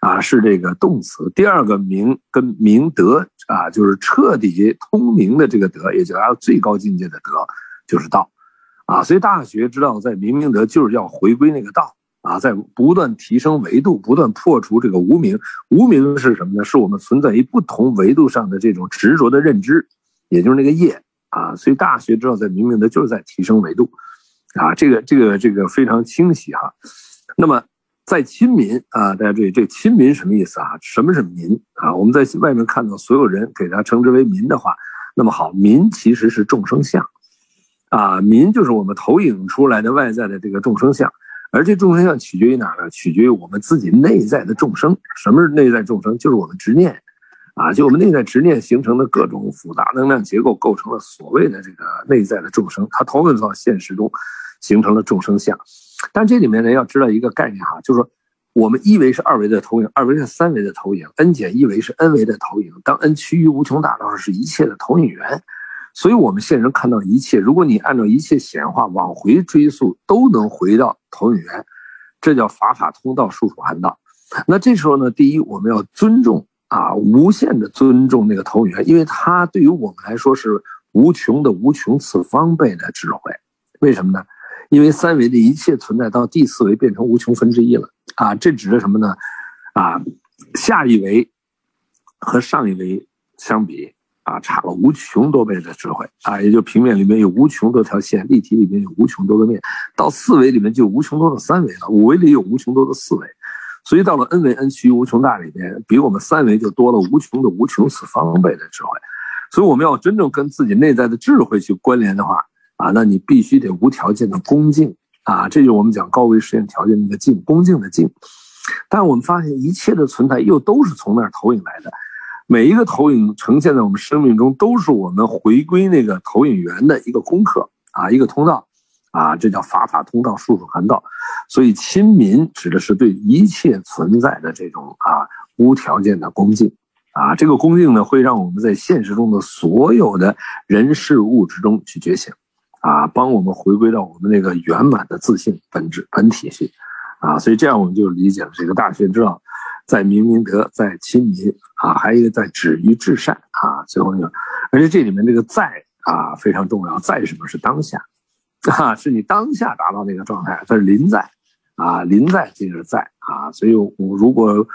啊，是这个动词。第二个明跟明德啊，就是彻底通明的这个德，也叫最高境界的德，就是道啊。所以大学之道在明明德，就是要回归那个道啊，在不断提升维度，不断破除这个无明。无明是什么呢？是我们存在于不同维度上的这种执着的认知，也就是那个业。啊，所以大学之道在明明德就是在提升维度，啊，这个这个这个非常清晰哈。那么在亲民啊，大家注意，这亲民什么意思啊？什么是民啊？我们在外面看到所有人给他称之为民的话，那么好，民其实是众生相，啊，民就是我们投影出来的外在的这个众生相，而这众生相取决于哪呢？取决于我们自己内在的众生。什么是内在众生？就是我们执念。啊，就我们内在执念形成的各种复杂能量结构，构成了所谓的这个内在的众生，它投影到现实中，形成了众生相。但这里面呢，要知道一个概念哈，就是说，我们一维是二维的投影，二维是三维的投影，n 减一维是 n 维的投影。当 n 趋于无穷大的时候，是一切的投影源。所以，我们现实看到一切，如果你按照一切显化往回追溯，都能回到投影源，这叫法法通道，术术含道。那这时候呢，第一，我们要尊重。啊，无限的尊重那个投影，因为它对于我们来说是无穷的无穷次方倍的智慧。为什么呢？因为三维的一切存在到第四维变成无穷分之一了。啊，这指的什么呢？啊，下一维和上一维相比，啊，差了无穷多倍的智慧啊，也就平面里面有无穷多条线，立体里面有无穷多个面，到四维里面就有无穷多的三维了，五维里有无穷多的四维，所以到了 n 维 n 趋于无穷大里面，比我们三维就多了无穷的无穷次方倍的智慧。所以我们要真正跟自己内在的智慧去关联的话啊，那你必须得无条件的恭敬啊，这就是我们讲高维实验条件那个敬，恭敬的敬。但我们发现一切的存在又都是从那儿投影来的。每一个投影呈现在我们生命中，都是我们回归那个投影源的一个功课啊，一个通道啊，这叫法法通道，术术含道。所以亲民指的是对一切存在的这种啊无条件的恭敬啊，这个恭敬呢，会让我们在现实中的所有的人事物之中去觉醒啊，帮我们回归到我们那个圆满的自信本质本体系啊，所以这样我们就理解了这个大学之道。在明明德，在亲民啊，还有一个在止于至善啊。最后一个，而且这里面这个在啊非常重要，在什么是当下 啊？是你当下达到那个状态，它是临在啊，临在即是在啊。所以，我如果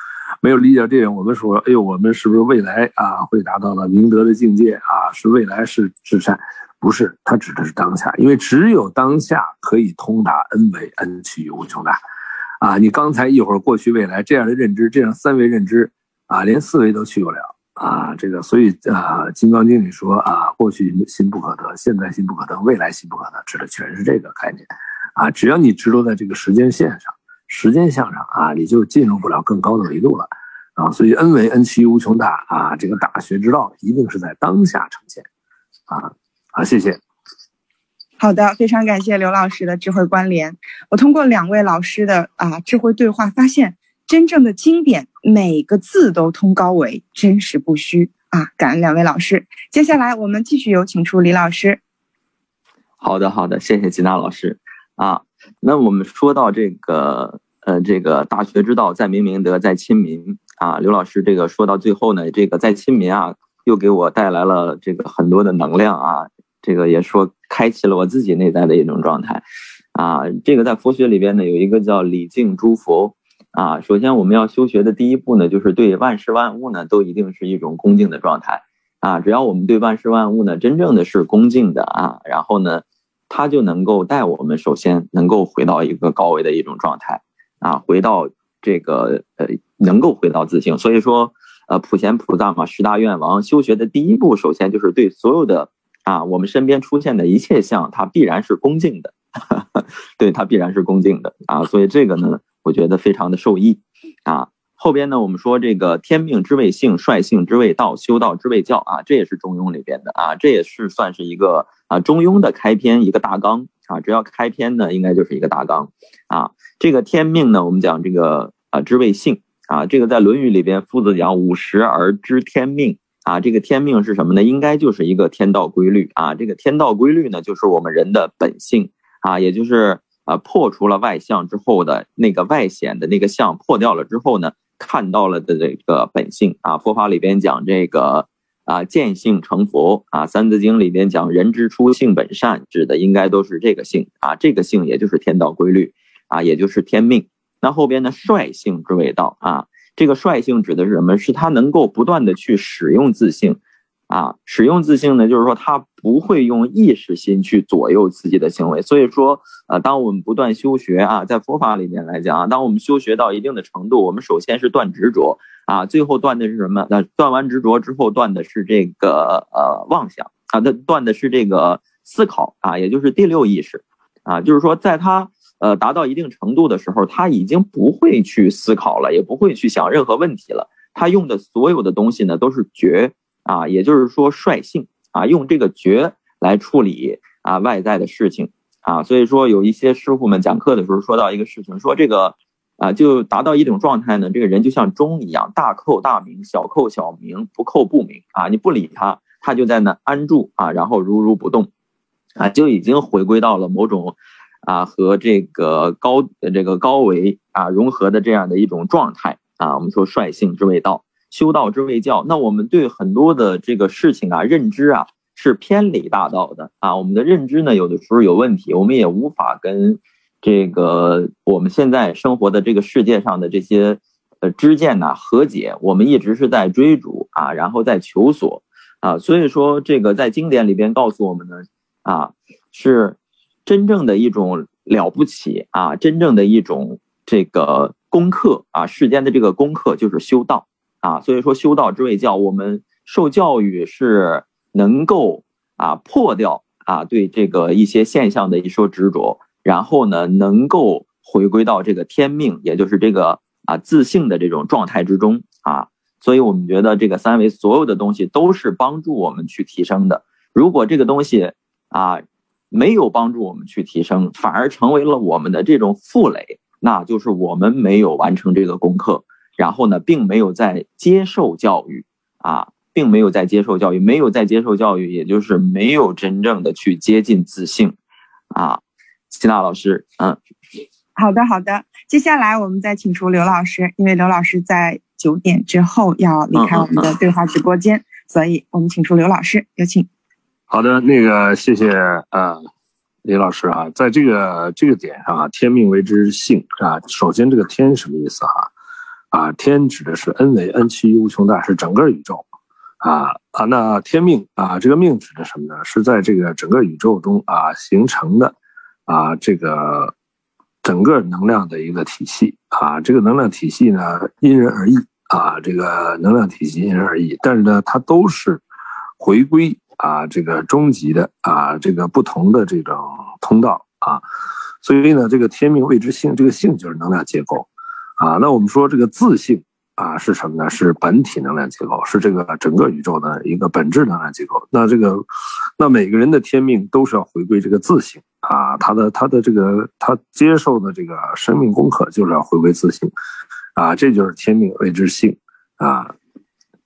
没有理解这点，我们说，哎呦，我们是不是未来啊会达到了明德的境界啊？是未来是至善？不是，它指的是当下，因为只有当下可以通达 n 为 n 趋于无穷大。啊，你刚才一会儿过去未来这样的认知，这样三维认知，啊，连四维都去不了啊。这个，所以啊，《金刚经》里说啊，过去心不可得，现在心不可得，未来心不可得，指的全是这个概念。啊，只要你执着在这个时间线上、时间向上啊，你就进入不了更高的维度了。啊，所以 n 为 n 趋无穷大啊，这个大学之道一定是在当下呈现。啊，好，谢谢。好的，非常感谢刘老师的智慧关联。我通过两位老师的啊智慧对话，发现真正的经典每个字都通高维，真实不虚啊！感恩两位老师。接下来我们继续有请出李老师。好的，好的，谢谢吉娜老师啊。那我们说到这个呃，这个大学之道，在明明德，在亲民啊。刘老师这个说到最后呢，这个在亲民啊，又给我带来了这个很多的能量啊。这个也说开启了我自己内在的一种状态，啊，这个在佛学里边呢有一个叫礼敬诸佛，啊，首先我们要修学的第一步呢，就是对万事万物呢都一定是一种恭敬的状态，啊，只要我们对万事万物呢真正的是恭敬的啊，然后呢，它就能够带我们首先能够回到一个高维的一种状态，啊，回到这个呃能够回到自性，所以说呃普贤菩萨嘛十大愿王修学的第一步，首先就是对所有的。啊，我们身边出现的一切相，它必然是恭敬的，对，它必然是恭敬的。啊，所以这个呢，我觉得非常的受益啊。后边呢，我们说这个天命之谓性，率性之谓道，修道之谓教啊，这也是中庸里边的啊，这也是算是一个啊中庸的开篇一个大纲啊，只要开篇呢，应该就是一个大纲啊。这个天命呢，我们讲这个啊之谓性啊，这个在《论语》里边，夫子讲五十而知天命。啊，这个天命是什么呢？应该就是一个天道规律啊。这个天道规律呢，就是我们人的本性啊，也就是啊，破除了外相之后的那个外显的那个相破掉了之后呢，看到了的这个本性啊。佛法里边讲这个啊，见性成佛啊。三字经里边讲人之初性本善，指的应该都是这个性啊。这个性也就是天道规律啊，也就是天命。那后边呢，率性之谓道啊。这个率性指的是什么？是他能够不断的去使用自性，啊，使用自性呢，就是说他不会用意识心去左右自己的行为。所以说，呃，当我们不断修学啊，在佛法里面来讲啊，当我们修学到一定的程度，我们首先是断执着啊，最后断的是什么？那断完执着之后，断的是这个呃妄想啊，那断的是这个思考啊，也就是第六意识啊，就是说在他。呃，达到一定程度的时候，他已经不会去思考了，也不会去想任何问题了。他用的所有的东西呢，都是觉啊，也就是说率性啊，用这个觉来处理啊外在的事情啊。所以说，有一些师傅们讲课的时候说到一个事情，说这个啊，就达到一种状态呢，这个人就像钟一样，大扣大鸣，小扣小鸣，不扣不鸣啊。你不理他，他就在那安住啊，然后如如不动啊，就已经回归到了某种。啊，和这个高这个高维啊融合的这样的一种状态啊，我们说率性之谓道，修道之谓教。那我们对很多的这个事情啊，认知啊是偏离大道的啊。我们的认知呢，有的时候有问题，我们也无法跟这个我们现在生活的这个世界上的这些呃知见呐和解。我们一直是在追逐啊，然后在求索。啊，所以说这个在经典里边告诉我们呢，啊，是真正的一种了不起啊，真正的一种这个功课啊，世间的这个功课就是修道啊，所以说修道之谓教，我们受教育是能够啊破掉啊对这个一些现象的一说执着，然后呢能够回归到这个天命，也就是这个啊自信的这种状态之中啊。所以我们觉得这个三维所有的东西都是帮助我们去提升的。如果这个东西啊没有帮助我们去提升，反而成为了我们的这种负累，那就是我们没有完成这个功课，然后呢，并没有在接受教育啊，并没有在接受教育，没有在接受教育，也就是没有真正的去接近自信啊。齐娜老师，嗯，好的好的，接下来我们再请出刘老师，因为刘老师在。九点之后要离开我们的对话直播间，所以我们请出刘老师，有请。好的，那个谢谢啊，李老师啊，在这个这个点上啊，天命为之性啊，首先这个天什么意思哈？啊，天指的是 n 为 n 趋无穷大，是整个宇宙啊啊，那天命啊，这个命指的什么呢？是在这个整个宇宙中啊形成的啊这个整个能量的一个体系啊，这个能量体系呢因人而异。啊，这个能量体系因人而异，但是呢，它都是回归啊，这个终极的啊，这个不同的这种通道啊，所以呢，这个天命未知性，这个性就是能量结构啊。那我们说这个自性啊是什么呢？是本体能量结构，是这个整个宇宙的一个本质能量结构。那这个，那每个人的天命都是要回归这个自性啊，他的他的这个他接受的这个生命功课就是要回归自性。啊，这就是天命谓之性啊。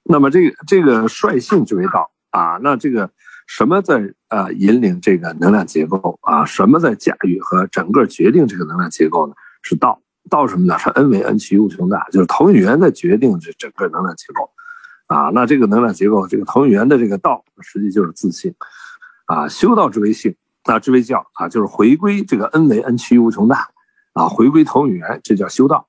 那么这个这个率性之为道啊。那这个什么在啊引领这个能量结构啊？什么在驾驭和整个决定这个能量结构呢？是道。道什么呢？是 n 为 n 趋无穷大，就是投影源在决定这整个能量结构啊。那这个能量结构，这个投影源的这个道，实际就是自信啊。修道之为性啊，之为教啊，就是回归这个 n 为 n 趋无穷大啊，回归投影源，这叫修道。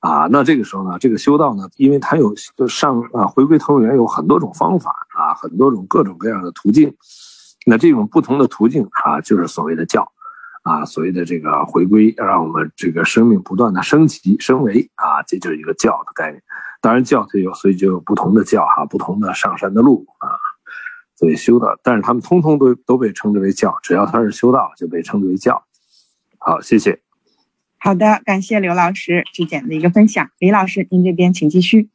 啊，那这个时候呢，这个修道呢，因为它有上啊回归投影源有很多种方法啊，很多种各种各样的途径。那这种不同的途径啊，就是所谓的教，啊，所谓的这个回归，让我们这个生命不断的升级升维啊，这就是一个教的概念。当然教它有，所以就有不同的教哈，不同的上山的路啊。所以修道，但是他们通通都都被称之为教，只要他是修道，就被称之为教。好，谢谢。好的，感谢刘老师质简的一个分享。李老师，您这边请继续。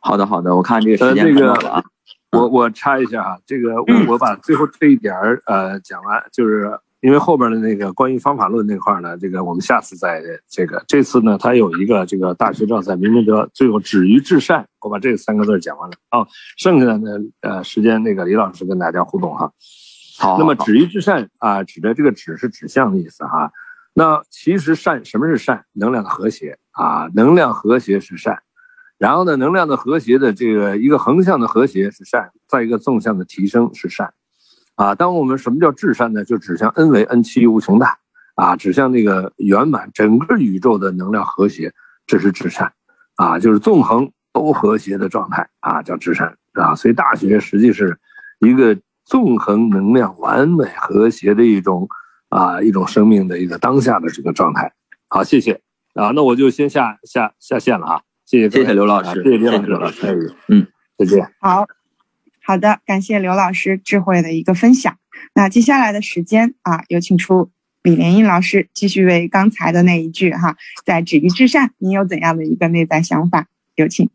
好的，好的，我看这个时间到了啊。我我插一下哈，这个我我把最后这一点儿呃讲完，就是因为后边的那个关于方法论那块呢，这个我们下次再这个。这次呢，他有一个这个大学教材明明德，最后止于至善，我把这三个字讲完了啊。剩下的呢呃时间那个李老师跟大家互动哈。好。那么止于至善啊，指的这个止是指向的意思哈。那其实善什么是善？能量的和谐啊，能量和谐是善。然后呢，能量的和谐的这个一个横向的和谐是善，再一个纵向的提升是善，啊，当我们什么叫至善呢？就指向 n 为 n 趋无穷大啊，指向那个圆满整个宇宙的能量和谐，这是至善啊，就是纵横都和谐的状态啊，叫至善啊。所以大学实际是一个纵横能量完美和谐的一种。啊，一种生命的一个当下的这个状态。好，谢谢啊，那我就先下下下线了啊。谢谢，谢谢刘老师，谢谢刘老师，嗯，再见。好好的，感谢刘老师智慧的一个分享。那接下来的时间啊，有请出李莲英老师继续为刚才的那一句哈，在止于至善，您有怎样的一个内在想法？有请。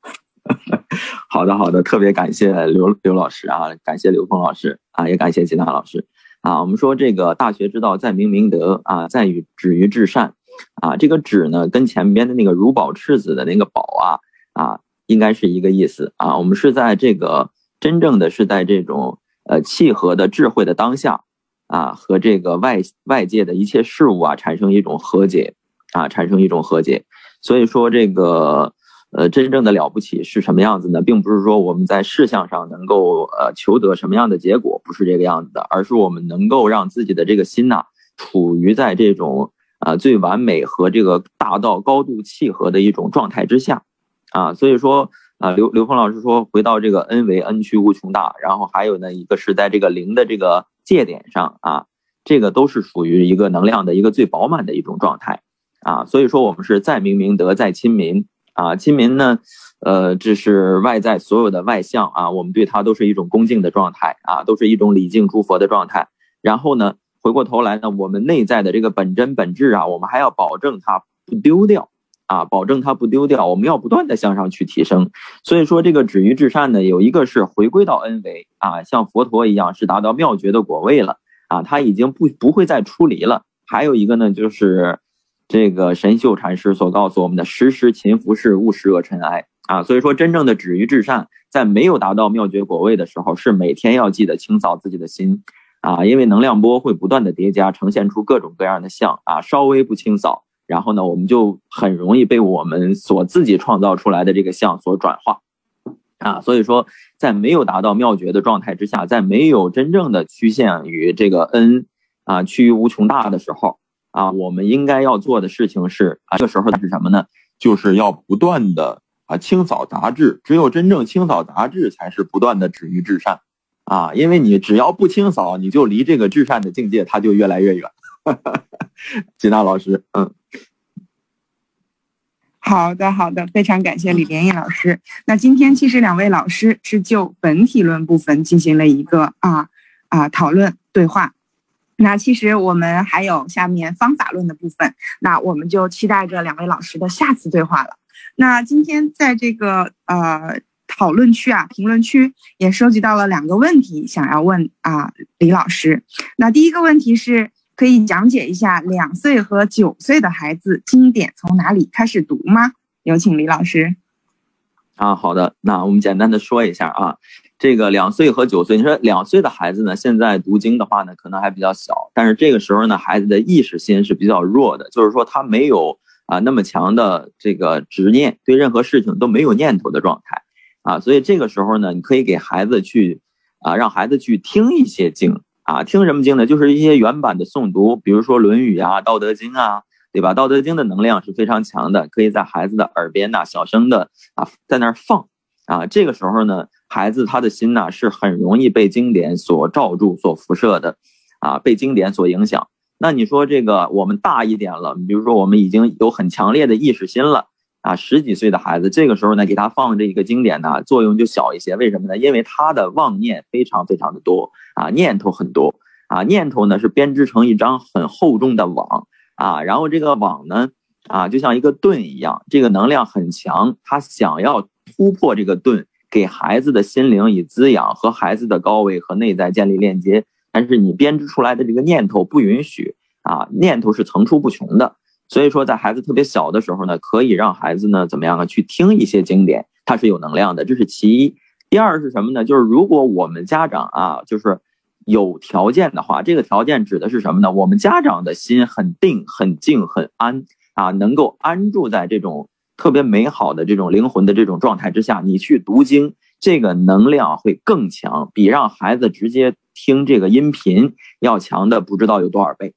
好的，好的，特别感谢刘刘老师啊，感谢刘峰老师啊，也感谢金娜老师。啊，我们说这个大学之道，在明明德啊，在于止于至善，啊，这个止呢，跟前边的那个如宝赤子的那个宝啊，啊，应该是一个意思啊。我们是在这个真正的是在这种呃契合的智慧的当下啊，和这个外外界的一切事物啊，产生一种和解啊，产生一种和解。所以说这个。呃，真正的了不起是什么样子呢？并不是说我们在事项上能够呃求得什么样的结果，不是这个样子的，而是我们能够让自己的这个心呐，处于在这种啊最完美和这个大道高度契合的一种状态之下，啊，所以说啊，刘刘峰老师说，回到这个 n 为 n 趋无穷大，然后还有呢一个是在这个零的这个界点上啊，这个都是属于一个能量的一个最饱满的一种状态啊，所以说我们是在明明德，在亲民啊，亲民呢，呃，这是外在所有的外相啊，我们对它都是一种恭敬的状态啊，都是一种礼敬诸佛的状态，然后呢，回过头来呢，我们内在的这个本真本质啊，我们还要保证它不丢掉。啊，保证它不丢掉，我们要不断的向上去提升。所以说，这个止于至善呢，有一个是回归到 N 维啊，像佛陀一样是达到妙觉的果位了啊，他已经不不会再出离了。还有一个呢，就是这个神秀禅师所告诉我们的，时时勤拂拭，勿使惹尘埃啊。所以说，真正的止于至善，在没有达到妙觉果位的时候，是每天要记得清扫自己的心啊，因为能量波会不断的叠加，呈现出各种各样的相啊，稍微不清扫。然后呢，我们就很容易被我们所自己创造出来的这个相所转化，啊，所以说在没有达到妙觉的状态之下，在没有真正的趋向于这个 n 啊趋于无穷大的时候，啊，我们应该要做的事情是啊，这个时候是什么呢？就是要不断的啊清扫杂质，只有真正清扫杂质，才是不断的止于至善，啊，因为你只要不清扫，你就离这个至善的境界它就越来越远。吉娜老师，嗯。好的，好的，非常感谢李连义老师。那今天其实两位老师是就本体论部分进行了一个啊啊讨论对话。那其实我们还有下面方法论的部分，那我们就期待着两位老师的下次对话了。那今天在这个呃讨论区啊评论区也收集到了两个问题，想要问啊李老师。那第一个问题是。可以讲解一下两岁和九岁的孩子经典从哪里开始读吗？有请李老师。啊，好的，那我们简单的说一下啊，这个两岁和九岁，你说两岁的孩子呢，现在读经的话呢，可能还比较小，但是这个时候呢，孩子的意识心是比较弱的，就是说他没有啊那么强的这个执念，对任何事情都没有念头的状态啊，所以这个时候呢，你可以给孩子去啊，让孩子去听一些经。啊，听什么经呢？就是一些原版的诵读，比如说《论语》啊，《道德经》啊，对吧？《道德经》的能量是非常强的，可以在孩子的耳边呐，小声的啊，在那儿放啊。这个时候呢，孩子他的心呐是很容易被经典所罩住、所辐射的，啊，被经典所影响。那你说这个我们大一点了，比如说我们已经有很强烈的意识心了。啊，十几岁的孩子，这个时候呢，给他放这一个经典呢，作用就小一些。为什么呢？因为他的妄念非常非常的多啊，念头很多啊，念头呢是编织成一张很厚重的网啊，然后这个网呢啊，就像一个盾一样，这个能量很强，他想要突破这个盾，给孩子的心灵以滋养，和孩子的高位和内在建立链接，但是你编织出来的这个念头不允许啊，念头是层出不穷的。所以说，在孩子特别小的时候呢，可以让孩子呢怎么样啊？去听一些经典，它是有能量的，这是其一。第二是什么呢？就是如果我们家长啊，就是有条件的话，这个条件指的是什么呢？我们家长的心很定、很静、很安啊，能够安住在这种特别美好的这种灵魂的这种状态之下，你去读经，这个能量会更强，比让孩子直接听这个音频要强的不知道有多少倍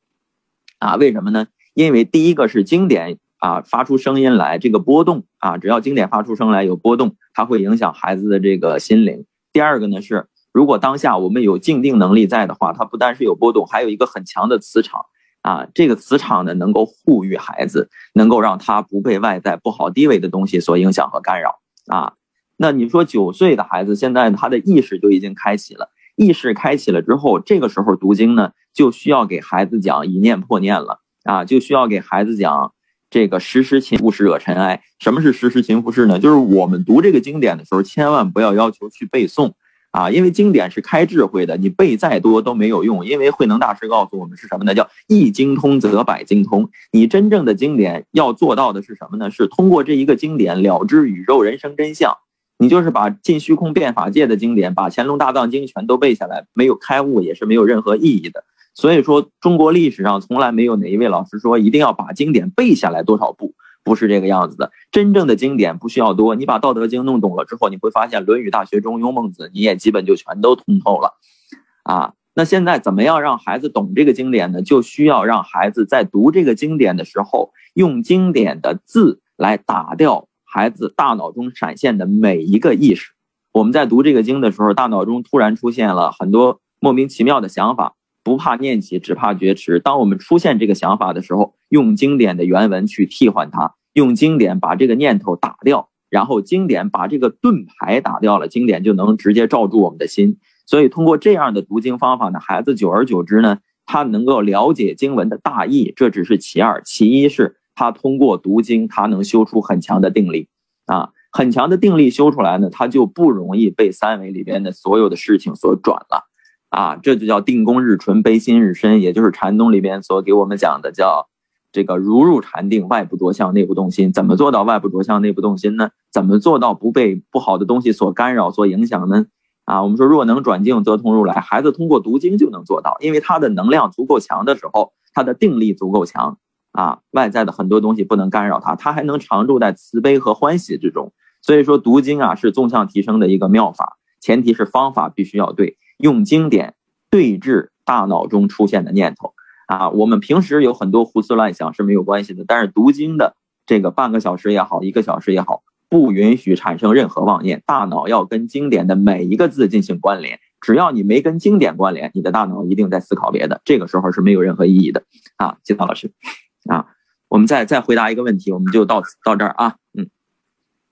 啊？为什么呢？因为第一个是经典啊，发出声音来，这个波动啊，只要经典发出声来有波动，它会影响孩子的这个心灵。第二个呢是，如果当下我们有静定能力在的话，它不单是有波动，还有一个很强的磁场啊，这个磁场呢能够护育孩子，能够让他不被外在不好低维的东西所影响和干扰啊。那你说九岁的孩子现在他的意识就已经开启了，意识开启了之后，这个时候读经呢就需要给孩子讲一念破念了。啊，就需要给孩子讲这个时时勤拂拭惹尘埃。什么是时时勤拂拭呢？就是我们读这个经典的时候，千万不要要求去背诵啊，因为经典是开智慧的，你背再多都没有用。因为慧能大师告诉我们是什么呢？叫一经通则百经通。你真正的经典要做到的是什么呢？是通过这一个经典了知宇宙人生真相。你就是把尽虚空变法界的经典，把乾隆大藏经全都背下来，没有开悟也是没有任何意义的。所以说，中国历史上从来没有哪一位老师说一定要把经典背下来多少部，不是这个样子的。真正的经典不需要多，你把《道德经》弄懂了之后，你会发现《论语》《大学》《中庸》《孟子》，你也基本就全都通透了。啊，那现在怎么样让孩子懂这个经典呢？就需要让孩子在读这个经典的时候，用经典的字来打掉孩子大脑中闪现的每一个意识。我们在读这个经的时候，大脑中突然出现了很多莫名其妙的想法，不怕念起，只怕觉迟。当我们出现这个想法的时候，用经典的原文去替换它，用经典把这个念头打掉，然后经典把这个盾牌打掉了，经典就能直接罩住我们的心。所以通过这样的读经方法呢，孩子久而久之呢，他能够了解经文的大意，这只是其二，其一是他通过读经，他能修出很强的定力，啊，很强的定力修出来呢，他就不容易被三维里边的所有的事情所转了，啊，这就叫定功日纯，悲心日深，也就是禅宗里边所给我们讲的叫这个如入禅定，外部着相，内部动心。怎么做到外部着相，内部动心呢？怎么做到不被不好的东西所干扰、所影响呢？啊，我们说若能转境，则通如来。孩子通过读经就能做到，因为他的能量足够强的时候，他的定力足够强啊，外在的很多东西不能干扰他，他还能常住在慈悲和欢喜之中。所以说，读经啊是纵向提升的一个妙法，前提是方法必须要对，用经典对峙大脑中出现的念头啊。我们平时有很多胡思乱想是没有关系的，但是读经的这个半个小时也好，一个小时也好。不允许产生任何妄念，大脑要跟经典的每一个字进行关联。只要你没跟经典关联，你的大脑一定在思考别的。这个时候是没有任何意义的啊，金涛老师，啊，我们再再回答一个问题，我们就到到这儿啊，嗯，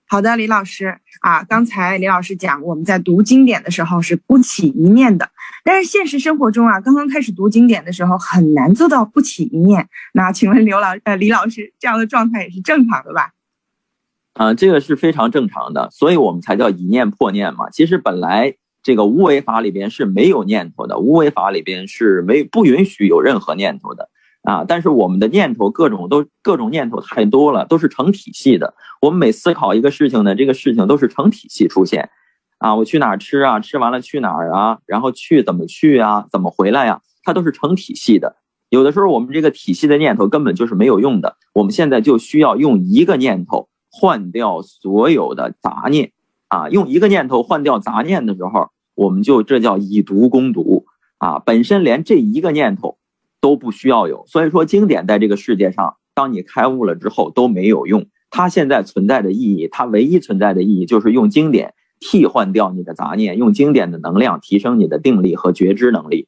好的，李老师啊，刚才李老师讲我们在读经典的时候是不起一念的，但是现实生活中啊，刚刚开始读经典的时候很难做到不起一念。那请问刘老呃李老师这样的状态也是正常的吧？啊，这个是非常正常的，所以我们才叫一念破念嘛。其实本来这个无为法里边是没有念头的，无为法里边是没不允许有任何念头的啊。但是我们的念头各种都各种念头太多了，都是成体系的。我们每思考一个事情呢，这个事情都是成体系出现啊。我去哪儿吃啊？吃完了去哪儿啊？然后去怎么去啊？怎么回来呀？它都是成体系的。有的时候我们这个体系的念头根本就是没有用的。我们现在就需要用一个念头。换掉所有的杂念，啊，用一个念头换掉杂念的时候，我们就这叫以毒攻毒啊。本身连这一个念头都不需要有，所以说经典在这个世界上，当你开悟了之后都没有用。它现在存在的意义，它唯一存在的意义就是用经典替换掉你的杂念，用经典的能量提升你的定力和觉知能力，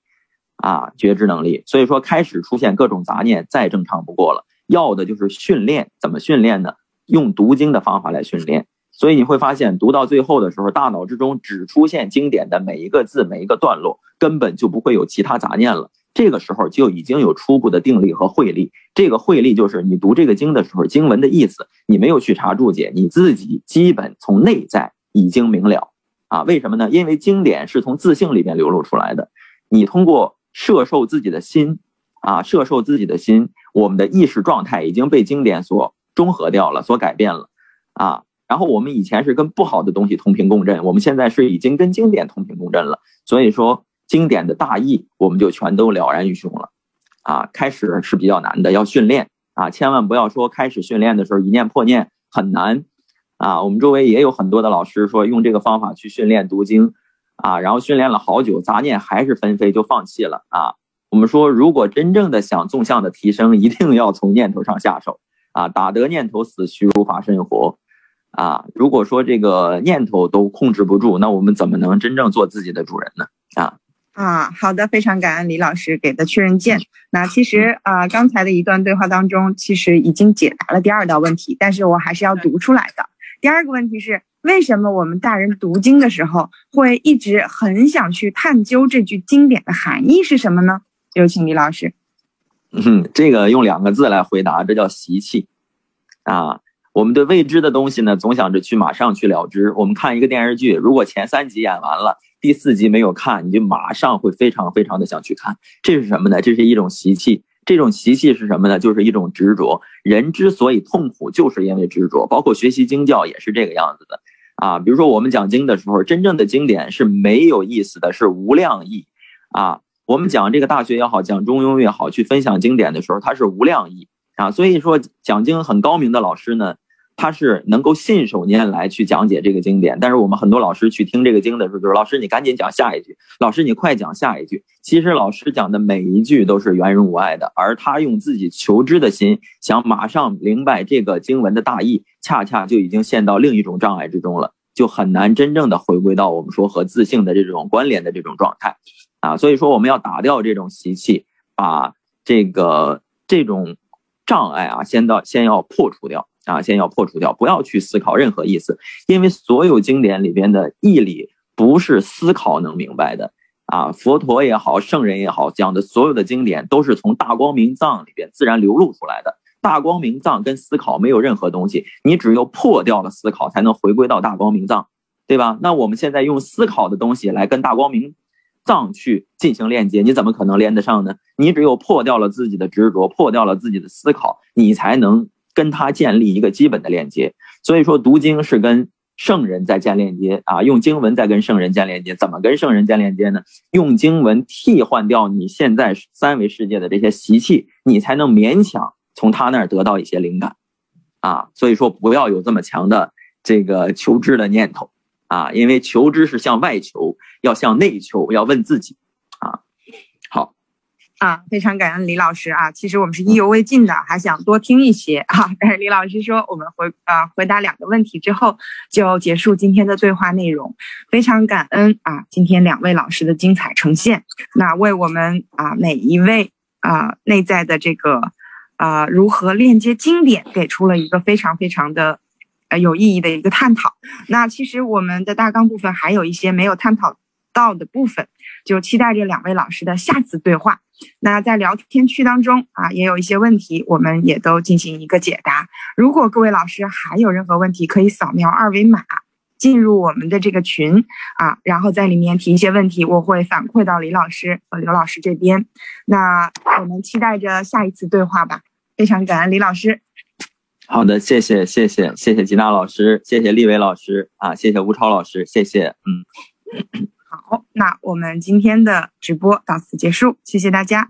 啊，觉知能力。所以说开始出现各种杂念，再正常不过了。要的就是训练，怎么训练呢？用读经的方法来训练，所以你会发现，读到最后的时候，大脑之中只出现经典的每一个字、每一个段落，根本就不会有其他杂念了。这个时候就已经有初步的定力和慧力。这个慧力就是你读这个经的时候，经文的意思，你没有去查注解，你自己基本从内在已经明了啊。为什么呢？因为经典是从自性里面流露出来的，你通过摄受自己的心啊，摄受自己的心，我们的意识状态已经被经典所。中和掉了，所改变了，啊，然后我们以前是跟不好的东西同频共振，我们现在是已经跟经典同频共振了，所以说经典的大意我们就全都了然于胸了，啊，开始是比较难的，要训练啊，千万不要说开始训练的时候一念破念很难，啊，我们周围也有很多的老师说用这个方法去训练读经，啊，然后训练了好久，杂念还是纷飞就放弃了啊，我们说如果真正的想纵向的提升，一定要从念头上下手。啊，打得念头死，虚如法身活。啊，如果说这个念头都控制不住，那我们怎么能真正做自己的主人呢？啊啊，好的，非常感恩李老师给的确认键。那其实啊，刚才的一段对话当中，其实已经解答了第二道问题，但是我还是要读出来的。第二个问题是，为什么我们大人读经的时候，会一直很想去探究这句经典的含义是什么呢？有请李老师。嗯，这个用两个字来回答，这叫习气，啊，我们对未知的东西呢，总想着去马上去了之。我们看一个电视剧，如果前三集演完了，第四集没有看，你就马上会非常非常的想去看。这是什么呢？这是一种习气。这种习气是什么呢？就是一种执着。人之所以痛苦，就是因为执着。包括学习经教也是这个样子的，啊，比如说我们讲经的时候，真正的经典是没有意思的，是无量义，啊。我们讲这个大学也好，讲中庸也好，去分享经典的时候，它是无量义啊。所以说讲经很高明的老师呢，他是能够信手拈来去讲解这个经典。但是我们很多老师去听这个经的时候，就是老师你赶紧讲下一句，老师你快讲下一句。其实老师讲的每一句都是圆融无碍的，而他用自己求知的心，想马上明白这个经文的大意，恰恰就已经陷到另一种障碍之中了，就很难真正的回归到我们说和自性的这种关联的这种状态啊。所以说，我们要打掉这种习气，把这个这种障碍啊，先到先要破除掉啊，先要破除掉，不要去思考任何意思，因为所有经典里边的义理不是思考能明白的。啊，佛陀也好，圣人也好，讲的所有的经典都是从大光明藏里边自然流露出来的。大光明藏跟思考没有任何东西，你只有破掉了思考，才能回归到大光明藏，对吧？那我们现在用思考的东西来跟大光明藏去进行链接，你怎么可能连得上呢？你只有破掉了自己的执着，破掉了自己的思考，你才能跟他建立一个基本的链接。所以说，读经是跟。圣人在建链接啊，用经文在跟圣人建链接，怎么跟圣人建链接呢？用经文替换掉你现在三维世界的这些习气，你才能勉强从他那儿得到一些灵感，啊，所以说不要有这么强的这个求知的念头啊，因为求知是向外求，要向内求，要问自己。啊，非常感恩李老师啊！其实我们是意犹未尽的，还想多听一些啊。但是李老师说，我们回啊回答两个问题之后就结束今天的对话内容。非常感恩啊，今天两位老师的精彩呈现，那为我们啊每一位啊内在的这个啊如何链接经典，给出了一个非常非常的呃有意义的一个探讨。那其实我们的大纲部分还有一些没有探讨到的部分，就期待着两位老师的下次对话。那在聊天区当中啊，也有一些问题，我们也都进行一个解答。如果各位老师还有任何问题，可以扫描二维码进入我们的这个群啊，然后在里面提一些问题，我会反馈到李老师和刘老师这边。那我们期待着下一次对话吧。非常感恩李老师。好的，谢谢谢谢谢谢吉娜老师，谢谢立伟老师啊，谢谢吴超老师，谢谢嗯。好，那我们今天的直播到此结束，谢谢大家。